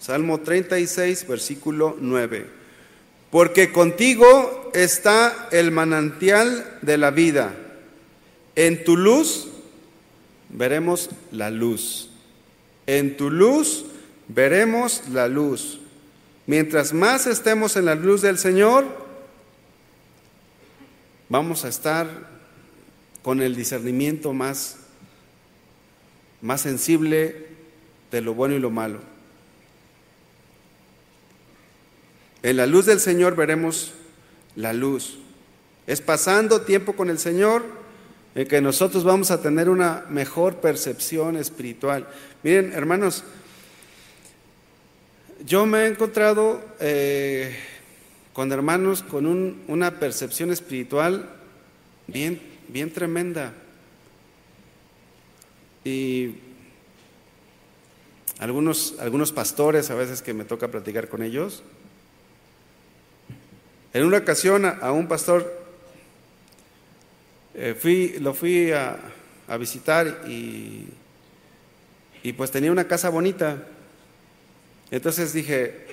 Salmo 36, versículo 9 porque contigo está el manantial de la vida. En tu luz veremos la luz. En tu luz veremos la luz. Mientras más estemos en la luz del Señor, vamos a estar con el discernimiento más, más sensible de lo bueno y lo malo. En la luz del Señor veremos la luz. Es pasando tiempo con el Señor en que nosotros vamos a tener una mejor percepción espiritual. Miren, hermanos, yo me he encontrado eh, con hermanos con una percepción espiritual bien, bien tremenda. Y algunos, algunos pastores a veces que me toca platicar con ellos, en una ocasión a, un pastor eh, fui, lo fui a, visitar y, y pues tenía una casa bonita. Entonces dije,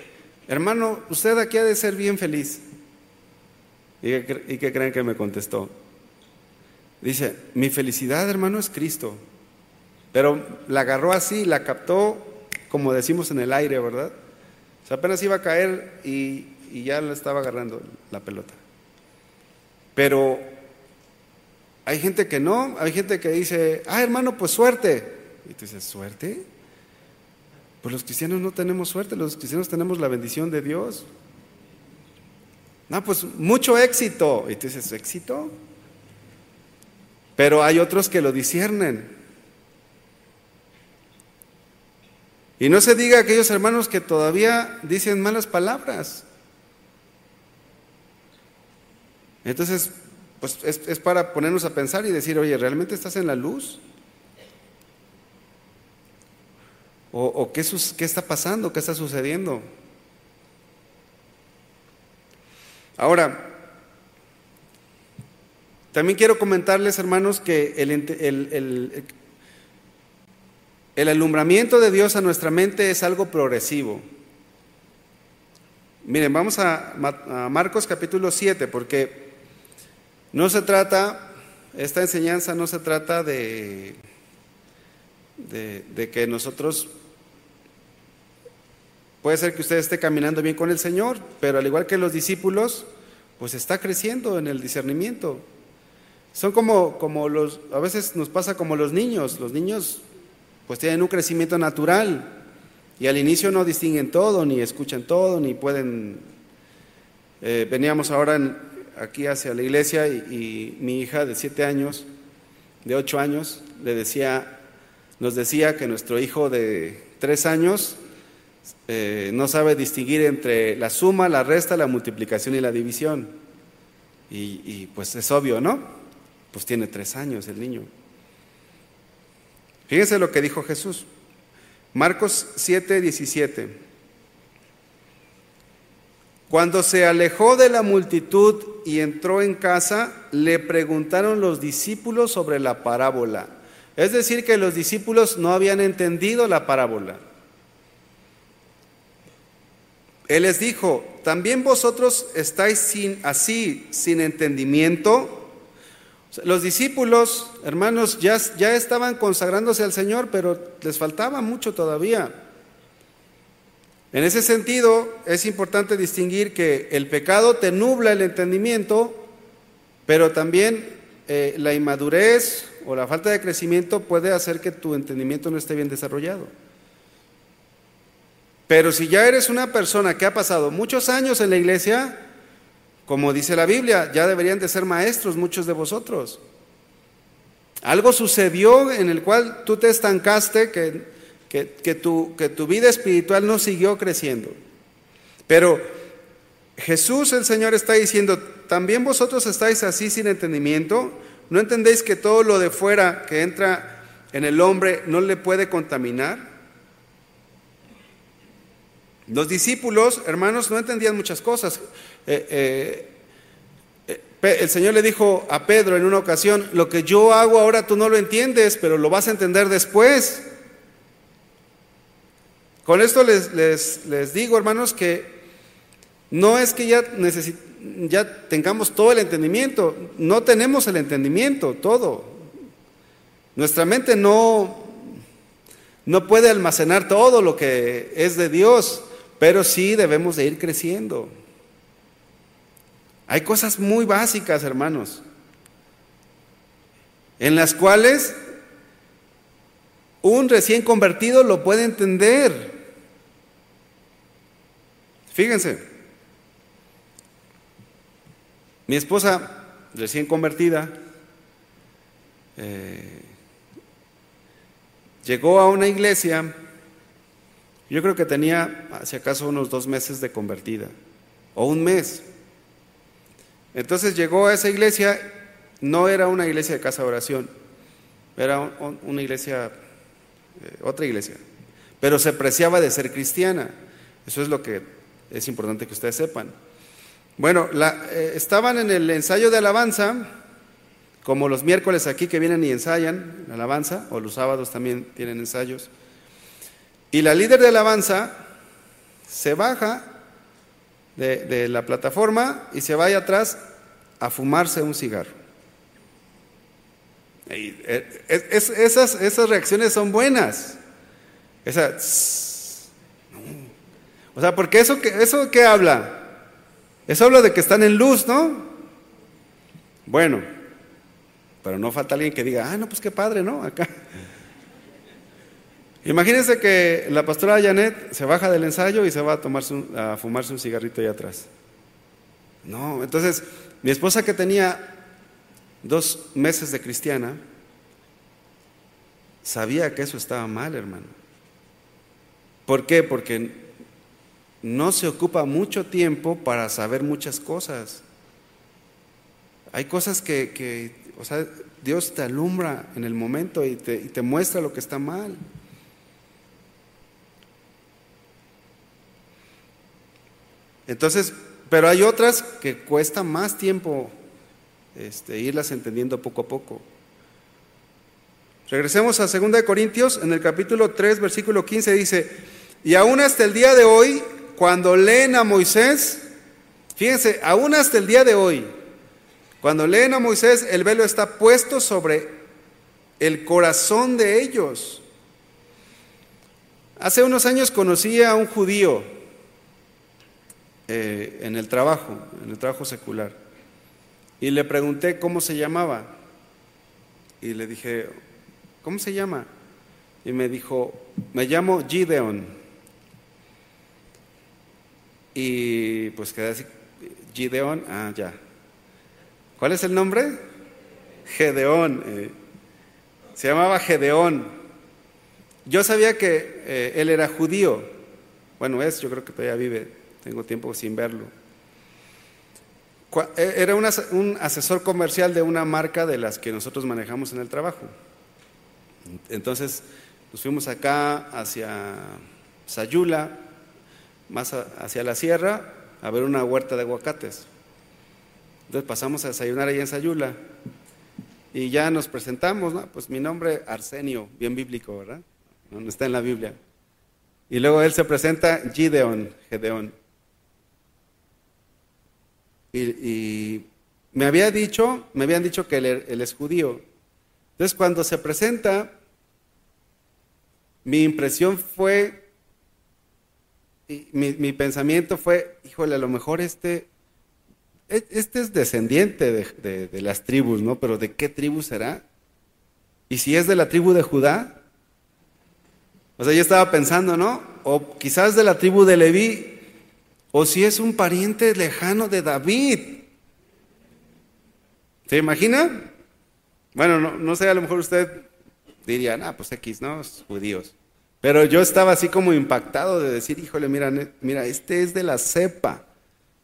hermano, usted aquí ha de ser bien feliz. ¿Y qué, ¿Y qué creen que me contestó? Dice, mi felicidad, hermano, es Cristo. Pero la agarró así, la captó, como decimos en el aire, ¿verdad? O sea, apenas iba a caer y y ya le estaba agarrando la pelota. Pero hay gente que no, hay gente que dice, ah, hermano, pues suerte. Y tú dices, ¿suerte? Pues los cristianos no tenemos suerte, los cristianos tenemos la bendición de Dios. No, pues mucho éxito. Y tú dices, ¿éxito? Pero hay otros que lo disciernen. Y no se diga a aquellos hermanos que todavía dicen malas palabras. Entonces, pues es, para ponernos a pensar y decir, oye, ¿realmente estás en la luz? ¿O, qué, qué está pasando? ¿Qué está sucediendo? Ahora, también quiero comentarles, hermanos, que el, el, el, alumbramiento de Dios a nuestra mente es algo progresivo. Miren, vamos a, a Marcos capítulo 7, porque no se trata, esta enseñanza no se trata de, de, que nosotros, puede ser que usted esté caminando bien con el Señor, pero al igual que los discípulos, pues está creciendo en el discernimiento. Son como, como los, a veces nos pasa como los niños, los niños pues tienen un crecimiento natural y al inicio no distinguen todo, ni escuchan todo, ni pueden... Eh, veníamos ahora en, aquí hacia la iglesia y, mi hija de siete años, de ocho años, le decía, nos decía que nuestro hijo de tres años eh, no sabe distinguir entre la suma, la resta, la multiplicación y la división. Y, y, pues es obvio, ¿no? Pues tiene tres años el niño. Fíjense lo que dijo Jesús. Marcos 7, 17. Cuando se alejó de la multitud y entró en casa, le preguntaron los discípulos sobre la parábola. Es decir, que los discípulos no habían entendido la parábola. Él les dijo, ¿también vosotros estáis así, sin entendimiento? Los discípulos, hermanos, ya, ya estaban consagrándose al Señor, pero les faltaba mucho todavía. En ese sentido, es importante distinguir que el pecado te nubla el entendimiento, pero también eh, la inmadurez o la falta de crecimiento puede hacer que tu entendimiento no esté bien desarrollado. Pero si ya eres una persona que ha pasado muchos años en la iglesia, como dice la Biblia, ya deberían de ser maestros muchos de vosotros. Algo sucedió en el cual tú te estancaste, que que, tu, que tu vida espiritual no siguió creciendo. Pero Jesús el Señor está diciendo, también vosotros estáis así sin entendimiento, ¿no entendéis que todo lo de fuera que entra en el hombre no le puede contaminar? Los discípulos, hermanos, no entendían muchas cosas. Eh, eh, eh, el Señor le dijo a Pedro en una ocasión, lo que yo hago ahora tú no lo entiendes, pero lo vas a entender después. Con esto les, les, digo, hermanos, que no es que ya, ya tengamos todo el entendimiento, no tenemos el entendimiento, todo. Nuestra mente no, no puede almacenar todo lo que es de Dios, pero sí debemos de ir creciendo. Hay cosas muy básicas, hermanos, en las cuales un recién convertido lo puede entender. Fíjense, mi esposa, recién convertida, eh, llegó a una iglesia, yo creo que tenía, si acaso, unos dos meses de convertida, o un mes. Entonces llegó a esa iglesia, no era una iglesia de casa de oración, era una iglesia, eh, otra iglesia, pero se preciaba de ser cristiana. Eso es lo que es importante que ustedes sepan. Bueno, eh, estaban en el ensayo de alabanza, como los miércoles aquí que vienen y ensayan alabanza, o los sábados también tienen ensayos. Y la líder de alabanza se baja de, la plataforma y se va atrás a fumarse un cigarro. Eh, esas reacciones son buenas. Esa, o sea, porque eso, eso qué habla? Eso habla de que están en luz, ¿no? Bueno, pero no falta alguien que diga, ah, no, pues qué padre, ¿no? Acá. Imagínense que la pastora Janet se baja del ensayo y se va a, tomarse a fumarse un cigarrito ahí atrás. No, entonces mi esposa que tenía dos meses de cristiana, sabía que eso estaba mal, hermano. ¿Por qué? Porque no se ocupa mucho tiempo para saber muchas cosas. Hay cosas que, o sea, Dios te alumbra en el momento y te, y te muestra lo que está mal. Entonces, pero hay otras que cuesta más tiempo este, irlas entendiendo poco a poco. Regresemos a 2 Corintios, en el capítulo 3, versículo 15 dice, y aún hasta el día de hoy, cuando leen a Moisés, fíjense, aún hasta el día de hoy, cuando leen a Moisés, el velo está puesto sobre el corazón de ellos. Hace unos años conocí a un judío eh, en el trabajo, en el trabajo secular, y le pregunté cómo se llamaba. Y le dije, ¿cómo se llama? Y me dijo, me llamo Gideon. Y pues quedé así, Gideon, ah, ya. ¿Cuál es el nombre? Gedeón. Eh. se llamaba Gedeón. Yo sabía que eh, él era judío. Bueno, es, yo creo que todavía vive, tengo tiempo sin verlo. E, era un asesor comercial de una marca de las que nosotros manejamos en el trabajo. Entonces nos fuimos acá hacia Sayula, más hacia la sierra, a ver una huerta de aguacates. Entonces pasamos a desayunar ahí en Sayula y ya nos presentamos, ¿no? Pues mi nombre Arsenio, bien bíblico, ¿verdad? No está en la Biblia. Y luego él se presenta Gideon, Gedeón. Y, me había dicho, me habían dicho que él, es judío. Entonces cuando se presenta, mi impresión fue, mi, mi, pensamiento fue, híjole, a lo mejor este, e, este es descendiente de, las tribus, ¿no? Pero ¿de qué tribu será? ¿Y si es de la tribu de Judá? O sea, yo estaba pensando, ¿no? O quizás de la tribu de Leví, o si es un pariente lejano de David. ¿Se imagina? Bueno, no, sé, a lo mejor usted diría, ah, pues X, ¿no? judíos. Pero yo estaba así como impactado de decir, híjole, mira, mira, este es de la cepa,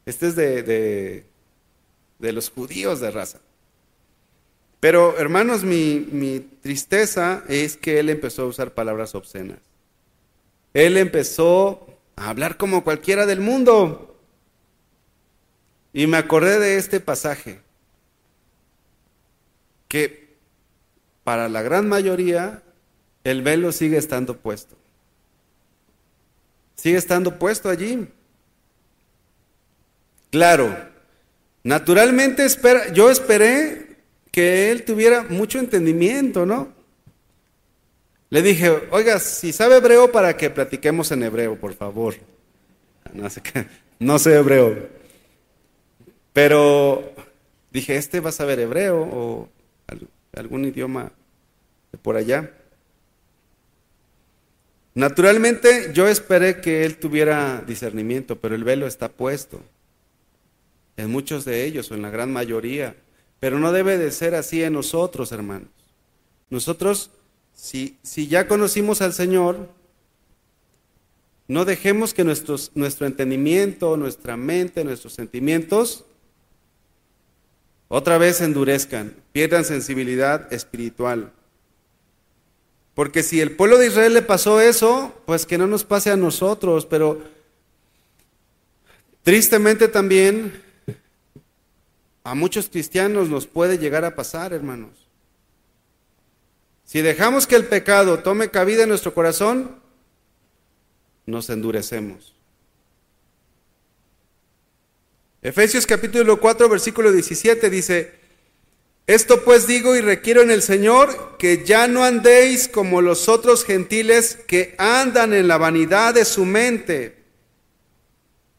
este es de, de, de los judíos de raza. Pero hermanos, mi, mi tristeza es que él empezó a usar palabras obscenas. Él empezó a hablar como cualquiera del mundo. Y me acordé de este pasaje, que para la gran mayoría el velo sigue estando puesto. Sigue estando puesto allí. Claro, naturalmente espera, yo esperé que él tuviera mucho entendimiento, ¿no? Le dije, oiga, si sabe hebreo para que platiquemos en hebreo, por favor. No sé, no hebreo. Pero dije, este va a saber hebreo o algún idioma por allá. Naturalmente yo esperé que él tuviera discernimiento, pero el velo está puesto en muchos de ellos o en la gran mayoría. Pero no debe de ser así en nosotros, hermanos. Nosotros si, ya conocimos al Señor, no dejemos que nuestros, nuestro entendimiento, nuestra mente, nuestros sentimientos otra vez endurezcan, pierdan sensibilidad espiritual. Porque si el pueblo de Israel le pasó eso, pues que no nos pase a nosotros, pero tristemente también a muchos cristianos nos puede llegar a pasar, hermanos. Si dejamos que el pecado tome cabida en nuestro corazón, nos endurecemos. Efesios capítulo 4, versículo 17 dice, esto pues digo y requiero en el Señor que ya no andéis como los otros gentiles que andan en la vanidad de su mente.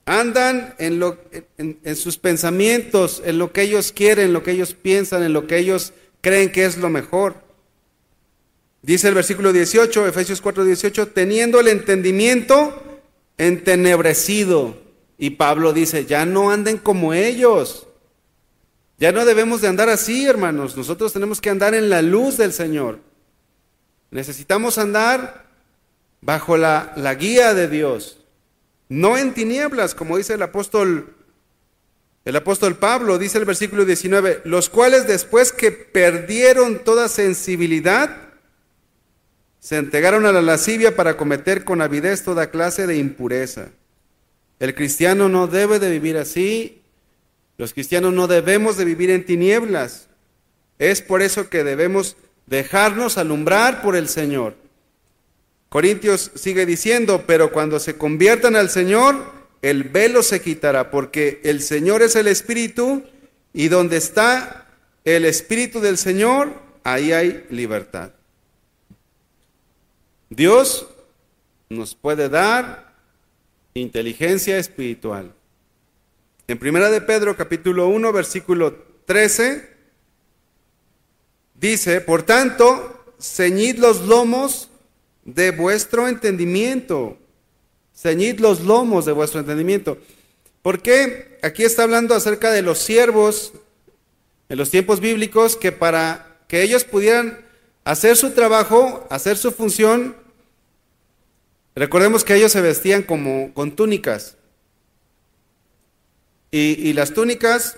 Andan en, lo, en sus pensamientos, en lo que ellos quieren, en lo que ellos piensan, en lo que ellos creen que es lo mejor. Dice el versículo 18, Efesios 4, 18, teniendo el entendimiento entenebrecido. Y Pablo dice, ya no anden como ellos. Ya no debemos de andar así, hermanos. Nosotros tenemos que andar en la luz del Señor. Necesitamos andar bajo la, la guía de Dios. No en tinieblas, como dice el apóstol el apóstol Pablo dice el versículo 19, los cuales después que perdieron toda sensibilidad, se entregaron a la lascivia para cometer con avidez toda clase de impureza. El cristiano no debe de vivir así, los cristianos no debemos de vivir en tinieblas. Es por eso que debemos dejarnos alumbrar por el Señor. Corintios sigue diciendo, pero cuando se conviertan al Señor, el velo se quitará, porque el Señor es el Espíritu, y donde está el Espíritu del Señor, ahí hay libertad. Dios nos puede dar inteligencia espiritual. En Primera de Pedro capítulo 1 versículo 13 dice, "Por tanto, ceñid los lomos de vuestro entendimiento, ceñid los lomos de vuestro entendimiento. ¿Por qué? Aquí está hablando acerca de los siervos en los tiempos bíblicos que para que ellos pudieran hacer su trabajo, hacer su función, recordemos que ellos se vestían como con túnicas. Y, las túnicas,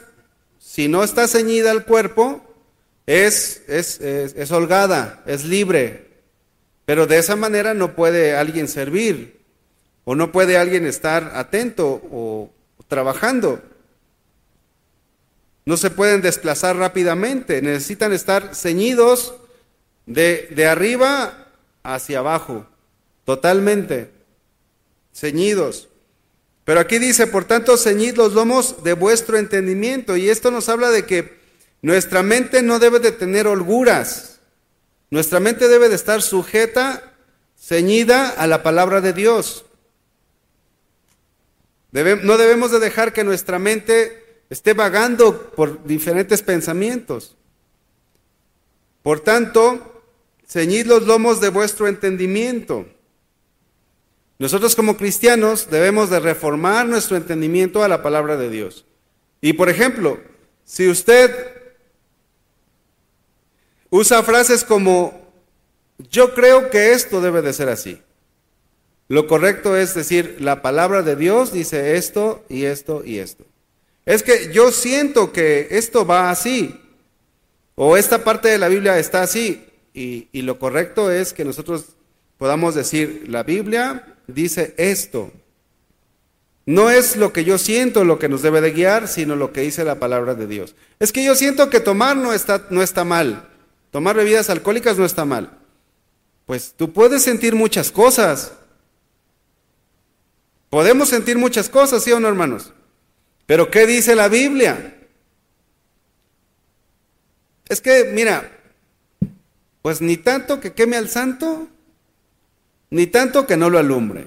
si no está ceñida al cuerpo, es, es, es holgada, es libre. Pero de esa manera no puede alguien servir. O no puede alguien estar atento o trabajando. No se pueden desplazar rápidamente, necesitan estar ceñidos de, de arriba hacia abajo, totalmente, ceñidos. Pero aquí dice, por tanto, ceñid los lomos de vuestro entendimiento. Y esto nos habla de que nuestra mente no debe de tener holguras. Nuestra mente debe de estar sujeta, ceñida a la palabra de Dios no debemos de dejar que nuestra mente esté vagando por diferentes pensamientos. Por tanto, ceñid los lomos de vuestro entendimiento. Nosotros como cristianos debemos de reformar nuestro entendimiento a la palabra de Dios. Y por ejemplo, si usted usa frases como, yo creo que esto debe de ser así. Lo correcto es decir, la palabra de Dios dice esto y esto y esto. Es que yo siento que esto va así, o esta parte de la Biblia está así, y, lo correcto es que nosotros podamos decir, la Biblia dice esto. No es lo que yo siento lo que nos debe de guiar, sino lo que dice la palabra de Dios. Es que yo siento que tomar no está, no está mal, tomar bebidas alcohólicas no está mal. Pues tú puedes sentir muchas cosas, Podemos sentir muchas cosas, ¿sí o no, hermanos? Pero ¿qué dice la Biblia? Es que, mira, pues ni tanto que queme al santo, ni tanto que no lo alumbre.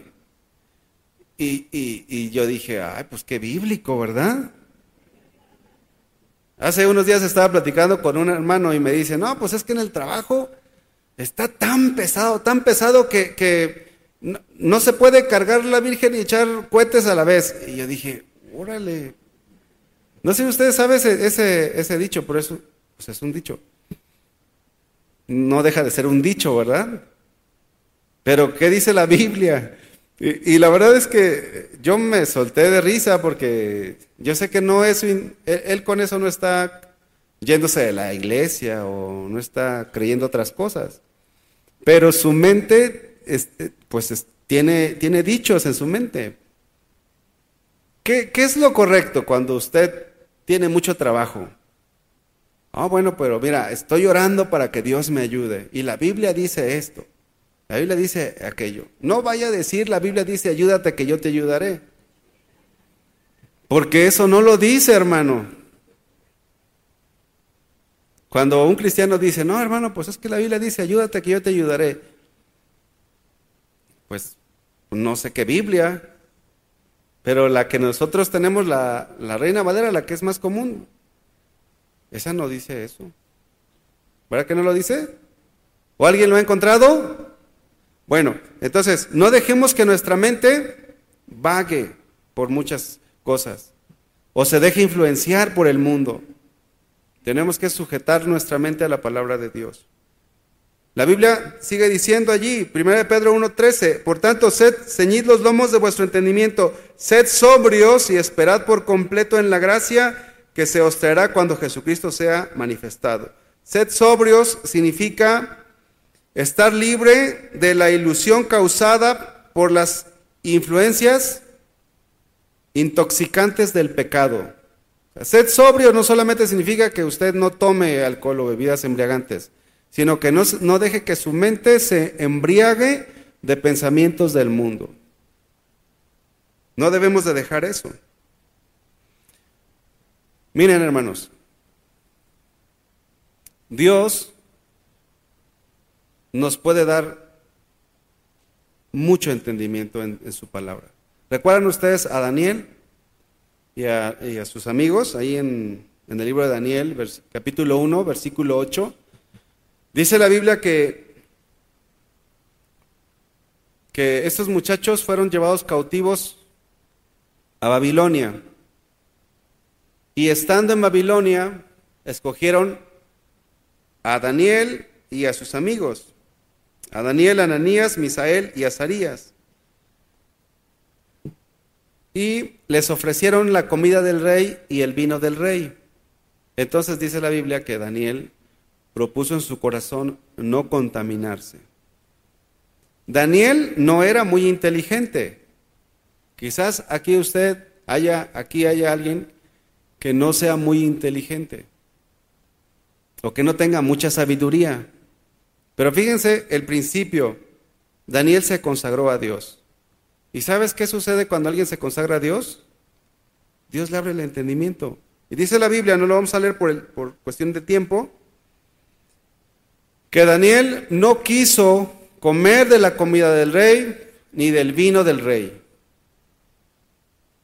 Y, y, yo dije, ay, pues qué bíblico, ¿verdad? Hace unos días estaba platicando con un hermano y me dice, no, pues es que en el trabajo está tan pesado, tan pesado que, que no, se puede cargar la Virgen y echar cohetes a la vez. Y yo dije, órale. No sé si ustedes saben ese, ese, dicho, por eso pues es un dicho. No deja de ser un dicho, ¿verdad? Pero ¿qué dice la Biblia? Y, la verdad es que yo me solté de risa porque yo sé que no es, él, con eso no está yéndose de la iglesia o no está creyendo otras cosas. Pero su mente este, pues tiene, tiene dichos en su mente. ¿Qué, es lo correcto cuando usted tiene mucho trabajo? Ah, bueno, pero mira, estoy orando para que Dios me ayude. Y la Biblia dice esto. La Biblia dice aquello. No vaya a decir, la Biblia dice, ayúdate que yo te ayudaré. Porque eso no lo dice, hermano. Cuando un cristiano dice, no, hermano, pues es que la Biblia dice, ayúdate que yo te ayudaré pues no sé qué Biblia, pero la que nosotros tenemos, la, Reina Valera, la que es más común, esa no dice eso. ¿Verdad que no lo dice? ¿O alguien lo ha encontrado? Bueno, entonces, no dejemos que nuestra mente vague por muchas cosas o se deje influenciar por el mundo. Tenemos que sujetar nuestra mente a la palabra de Dios. La Biblia sigue diciendo allí, 1 Pedro 1.13, por tanto, sed, ceñid los lomos de vuestro entendimiento, sed sobrios y esperad por completo en la gracia que se os traerá cuando Jesucristo sea manifestado. Sed sobrios significa estar libre de la ilusión causada por las influencias intoxicantes del pecado. Sed sobrio no solamente significa que usted no tome alcohol o bebidas embriagantes, sino que no, no deje que su mente se embriague de pensamientos del mundo. No debemos de dejar eso. Miren hermanos, Dios nos puede dar mucho entendimiento en, su palabra. ¿Recuerdan ustedes a Daniel y a, sus amigos ahí en, el libro de Daniel, capítulo 1, versículo 8? Dice la Biblia que, que estos muchachos fueron llevados cautivos a Babilonia. Y estando en Babilonia, escogieron a Daniel y a sus amigos, a Daniel, Ananías, Misael y Azarías. Y les ofrecieron la comida del rey y el vino del rey. Entonces dice la Biblia que Daniel propuso en su corazón no contaminarse. Daniel no era muy inteligente. Quizás aquí usted haya, aquí haya alguien que no sea muy inteligente o que no tenga mucha sabiduría. Pero fíjense el principio. Daniel se consagró a Dios. ¿Y sabes qué sucede cuando alguien se consagra a Dios? Dios le abre el entendimiento. Y dice la Biblia, no lo vamos a leer por, por cuestión de tiempo, que Daniel no quiso comer de la comida del rey ni del vino del rey.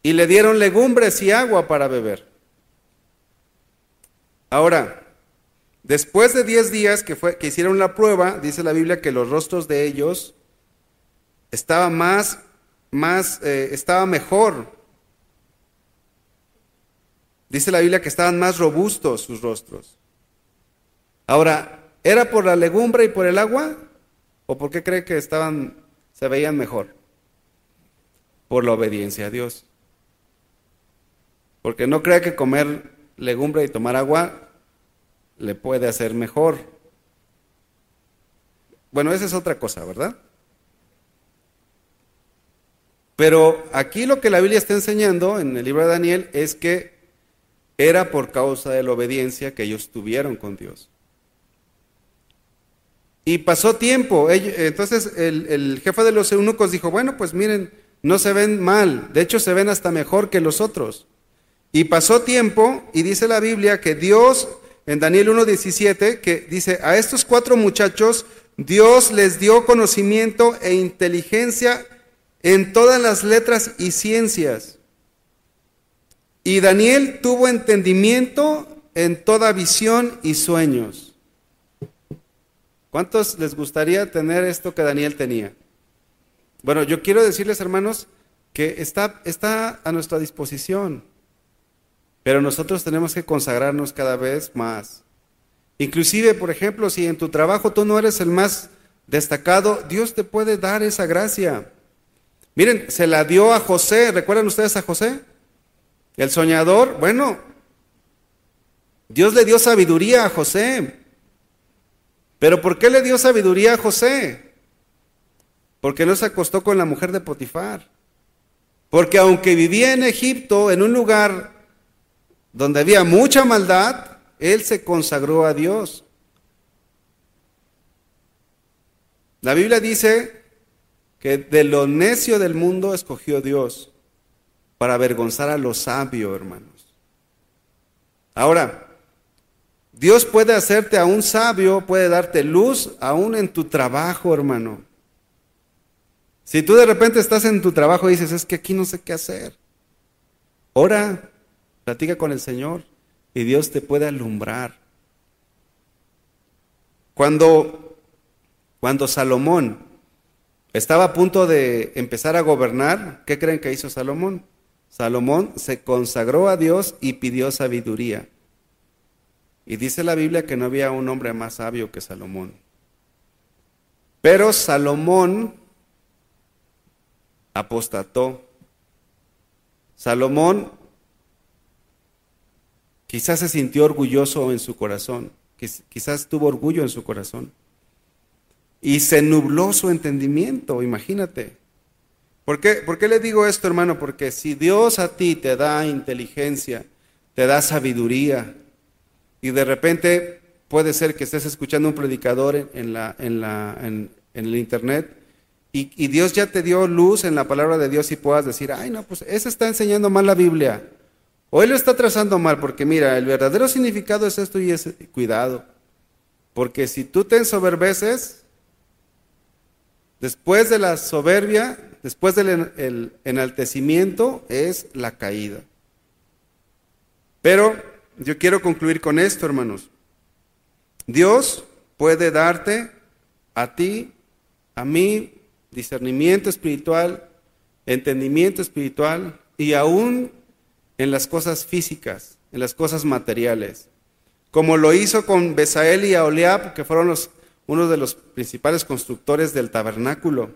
Y le dieron legumbres y agua para beber. Ahora, después de diez días que, fue, que hicieron la prueba, dice la Biblia que los rostros de ellos estaban más, más, eh, estaba mejor. Dice la Biblia que estaban más robustos sus rostros. Ahora, ¿Era por la legumbre y por el agua? ¿O por qué cree que estaban, se veían mejor? Por la obediencia a Dios. Porque no cree que comer legumbre y tomar agua le puede hacer mejor. Bueno, esa es otra cosa, ¿verdad? Pero aquí lo que la Biblia está enseñando en el libro de Daniel es que era por causa de la obediencia que ellos tuvieron con Dios. Y pasó tiempo. Entonces el, jefe de los eunucos dijo, bueno, pues miren, no se ven mal, de hecho se ven hasta mejor que los otros. Y pasó tiempo y dice la Biblia que Dios, en Daniel 1.17, que dice, a estos cuatro muchachos Dios les dio conocimiento e inteligencia en todas las letras y ciencias. Y Daniel tuvo entendimiento en toda visión y sueños. ¿Cuántos les gustaría tener esto que Daniel tenía? Bueno, yo quiero decirles, hermanos, que está, está a nuestra disposición, pero nosotros tenemos que consagrarnos cada vez más. Inclusive, por ejemplo, si en tu trabajo tú no eres el más destacado, Dios te puede dar esa gracia. Miren, se la dio a José, ¿recuerdan ustedes a José? El soñador, bueno, Dios le dio sabiduría a José. Pero ¿por qué le dio sabiduría a José? Porque no se acostó con la mujer de Potifar. Porque aunque vivía en Egipto, en un lugar donde había mucha maldad, él se consagró a Dios. La Biblia dice que de lo necio del mundo escogió Dios para avergonzar a los sabios, hermanos. Ahora, Dios puede hacerte a un sabio, puede darte luz aún en tu trabajo, hermano. Si tú de repente estás en tu trabajo y dices, es que aquí no sé qué hacer, ora, platica con el Señor y Dios te puede alumbrar. Cuando, cuando Salomón estaba a punto de empezar a gobernar, ¿qué creen que hizo Salomón? Salomón se consagró a Dios y pidió sabiduría. Y dice la Biblia que no había un hombre más sabio que Salomón. Pero Salomón apostató. Salomón quizás se sintió orgulloso en su corazón, quizás tuvo orgullo en su corazón. Y se nubló su entendimiento, imagínate. ¿Por qué, ¿Por qué le digo esto, hermano? Porque si Dios a ti te da inteligencia, te da sabiduría, y de repente puede ser que estés escuchando un predicador en, la, en, la, en, el internet y, y, Dios ya te dio luz en la palabra de Dios y puedas decir, ay no, pues ese está enseñando mal la Biblia. O lo está trazando mal, porque mira, el verdadero significado es esto y ese. Cuidado. Porque si tú te ensoberbeces, después de la soberbia, después del enaltecimiento, es la caída. Pero yo quiero concluir con esto, hermanos. Dios puede darte a ti, a mí, discernimiento espiritual, entendimiento espiritual y aún en las cosas físicas, en las cosas materiales. Como lo hizo con Besael y Aholiab, que fueron los, uno de los principales constructores del tabernáculo.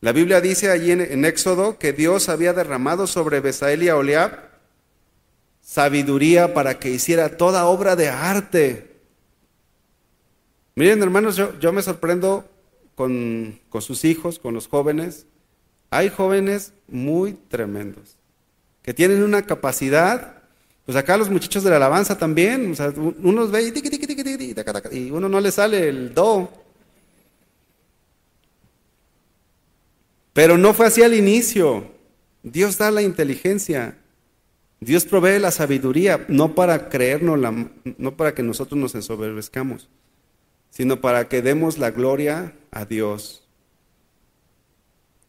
La Biblia dice allí en, Éxodo que Dios había derramado sobre Besael y Aholiab sabiduría para que hiciera toda obra de arte. Miren, hermanos, yo, me sorprendo con sus hijos, con los jóvenes. Hay jóvenes muy tremendos, que tienen una capacidad, pues acá los muchachos de la alabanza también, o sea, ve y, y uno no le sale el do. Pero no fue así al inicio. Dios da la inteligencia. Dios provee la sabiduría, no para creernos, no para que nosotros nos ensoberbezcamos, sino para que demos la gloria a Dios.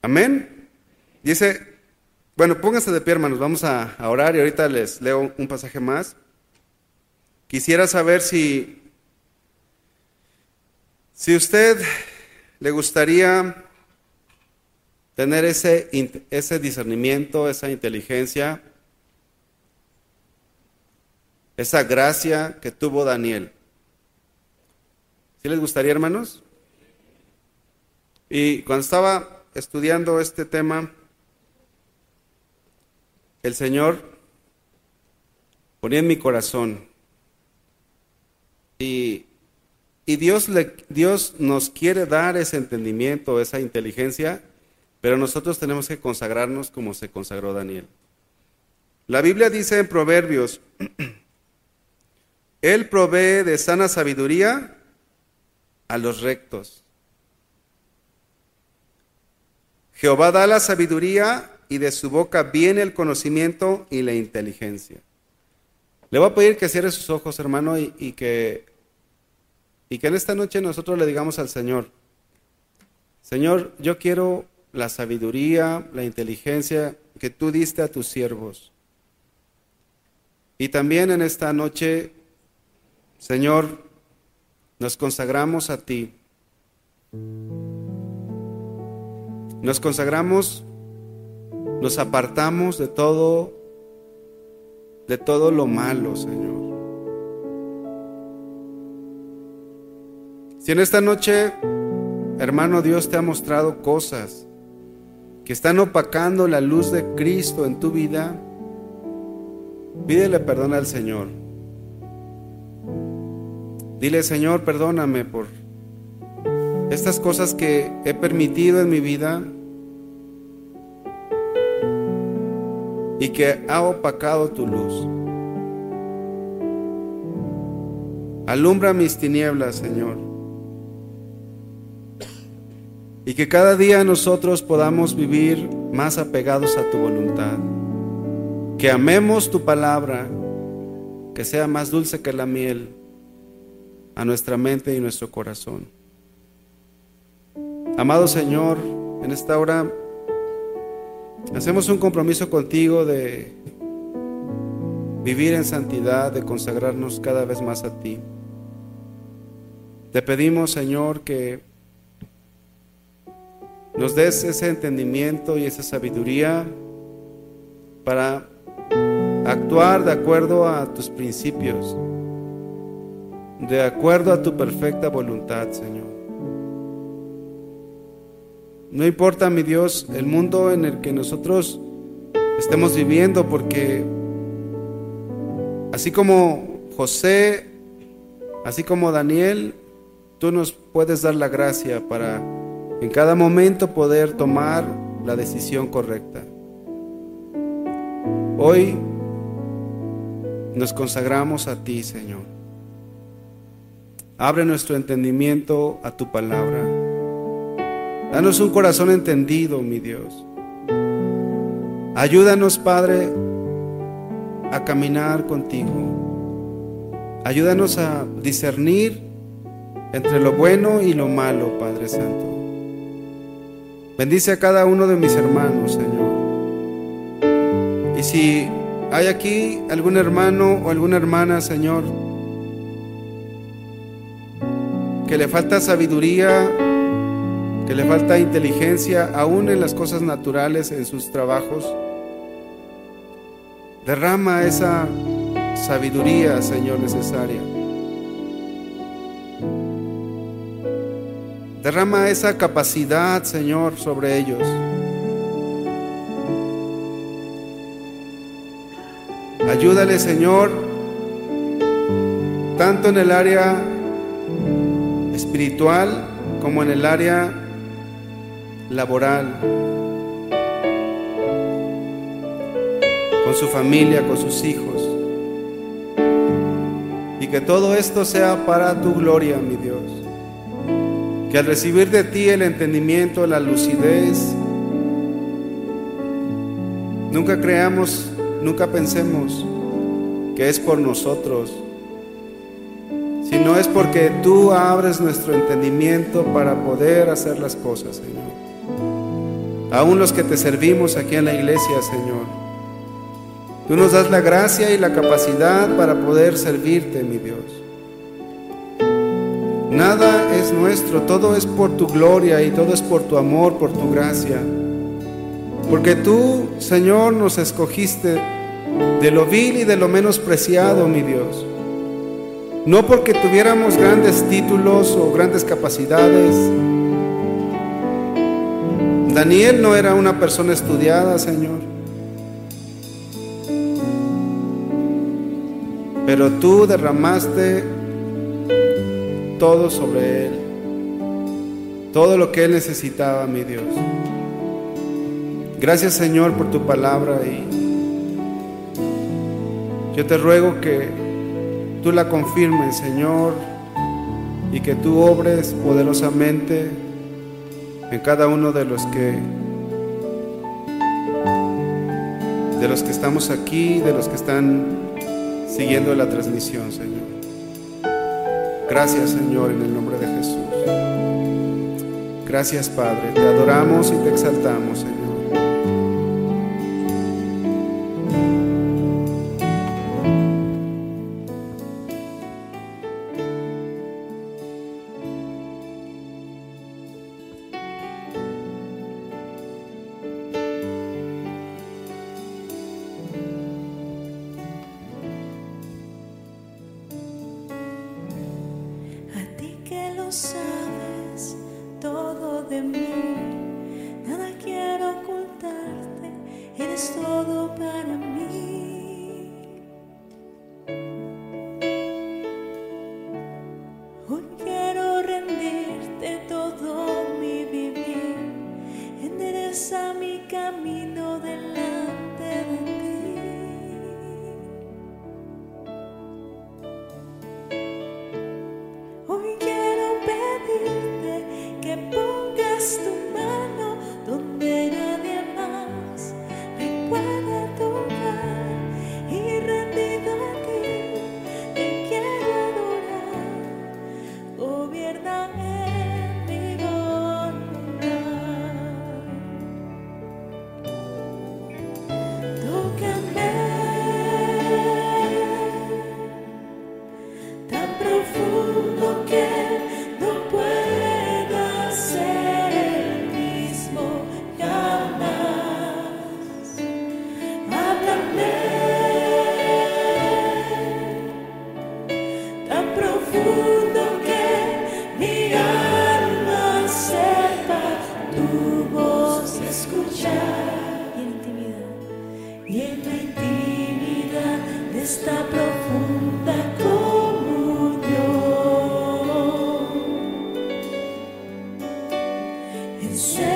Amén. Dice, bueno, pónganse de pie, hermanos, vamos a, orar y ahorita les leo un pasaje más. Quisiera saber si, si usted le gustaría tener ese, ese discernimiento, esa inteligencia, esa gracia que tuvo Daniel. ¿Sí les gustaría, hermanos? Y cuando estaba estudiando este tema, el Señor ponía en mi corazón y, y Dios, le, Dios nos quiere dar ese entendimiento, esa inteligencia, pero nosotros tenemos que consagrarnos como se consagró Daniel. La Biblia dice en Proverbios Él provee de sana sabiduría a los rectos. Jehová da la sabiduría y de su boca viene el conocimiento y la inteligencia. Le voy a pedir que cierre sus ojos, hermano, y, que, y que en esta noche nosotros le digamos al Señor, Señor, yo quiero la sabiduría, la inteligencia que tú diste a tus siervos. Y también en esta noche Señor, nos consagramos a ti. Nos consagramos, nos apartamos de todo, de todo lo malo, Señor. Si en esta noche, hermano Dios te ha mostrado cosas que están opacando la luz de Cristo en tu vida, pídele perdón al Señor. Dile, Señor, perdóname por estas cosas que he permitido en mi vida y que ha opacado tu luz. Alumbra mis tinieblas, Señor. Y que cada día nosotros podamos vivir más apegados a tu voluntad. Que amemos tu palabra, que sea más dulce que la miel a nuestra mente y nuestro corazón. Amado Señor, en esta hora hacemos un compromiso contigo de vivir en santidad, de consagrarnos cada vez más a ti. Te pedimos, Señor, que nos des ese entendimiento y esa sabiduría para actuar de acuerdo a tus principios, de acuerdo a tu perfecta voluntad, Señor. No importa, mi Dios, el mundo en el que nosotros estemos viviendo, porque así como José, así como Daniel, tú nos puedes dar la gracia para en cada momento poder tomar la decisión correcta. Hoy nos consagramos a ti, Señor. Abre nuestro entendimiento a tu palabra. Danos un corazón entendido, mi Dios. Ayúdanos, Padre, a caminar contigo. Ayúdanos a discernir entre lo bueno y lo malo, Padre Santo. Bendice a cada uno de mis hermanos, Señor. Y si hay aquí algún hermano o alguna hermana, Señor, que le falta sabiduría, que le falta inteligencia, aún en las cosas naturales, en sus trabajos, derrama esa sabiduría, Señor, necesaria. Derrama esa capacidad, Señor, sobre ellos. Ayúdale, Señor, tanto en el área espiritual como en el área laboral, con su familia, con sus hijos. Y que todo esto sea para tu gloria, mi Dios. Que al recibir de ti el entendimiento, la lucidez, nunca creamos Nunca pensemos que es por nosotros, sino es porque tú abres nuestro entendimiento para poder hacer las cosas, Señor. Aún los que te servimos aquí en la iglesia, Señor. Tú nos das la gracia y la capacidad para poder servirte, mi Dios. Nada es nuestro, todo es por tu gloria y todo es por tu amor, por tu gracia. Porque tú, Señor, nos escogiste de lo vil y de lo menos preciado, mi Dios. No porque tuviéramos grandes títulos o grandes capacidades. Daniel no era una persona estudiada, Señor. Pero tú derramaste todo sobre él. Todo lo que él necesitaba, mi Dios. Gracias, Señor, por tu palabra y yo te ruego que tú la confirmes, Señor, y que tú obres poderosamente en cada uno de los que de los que estamos aquí, de los que están siguiendo la transmisión, Señor. Gracias, Señor, en el nombre de Jesús. Gracias, Padre. Te adoramos y te exaltamos, Señor. Señor,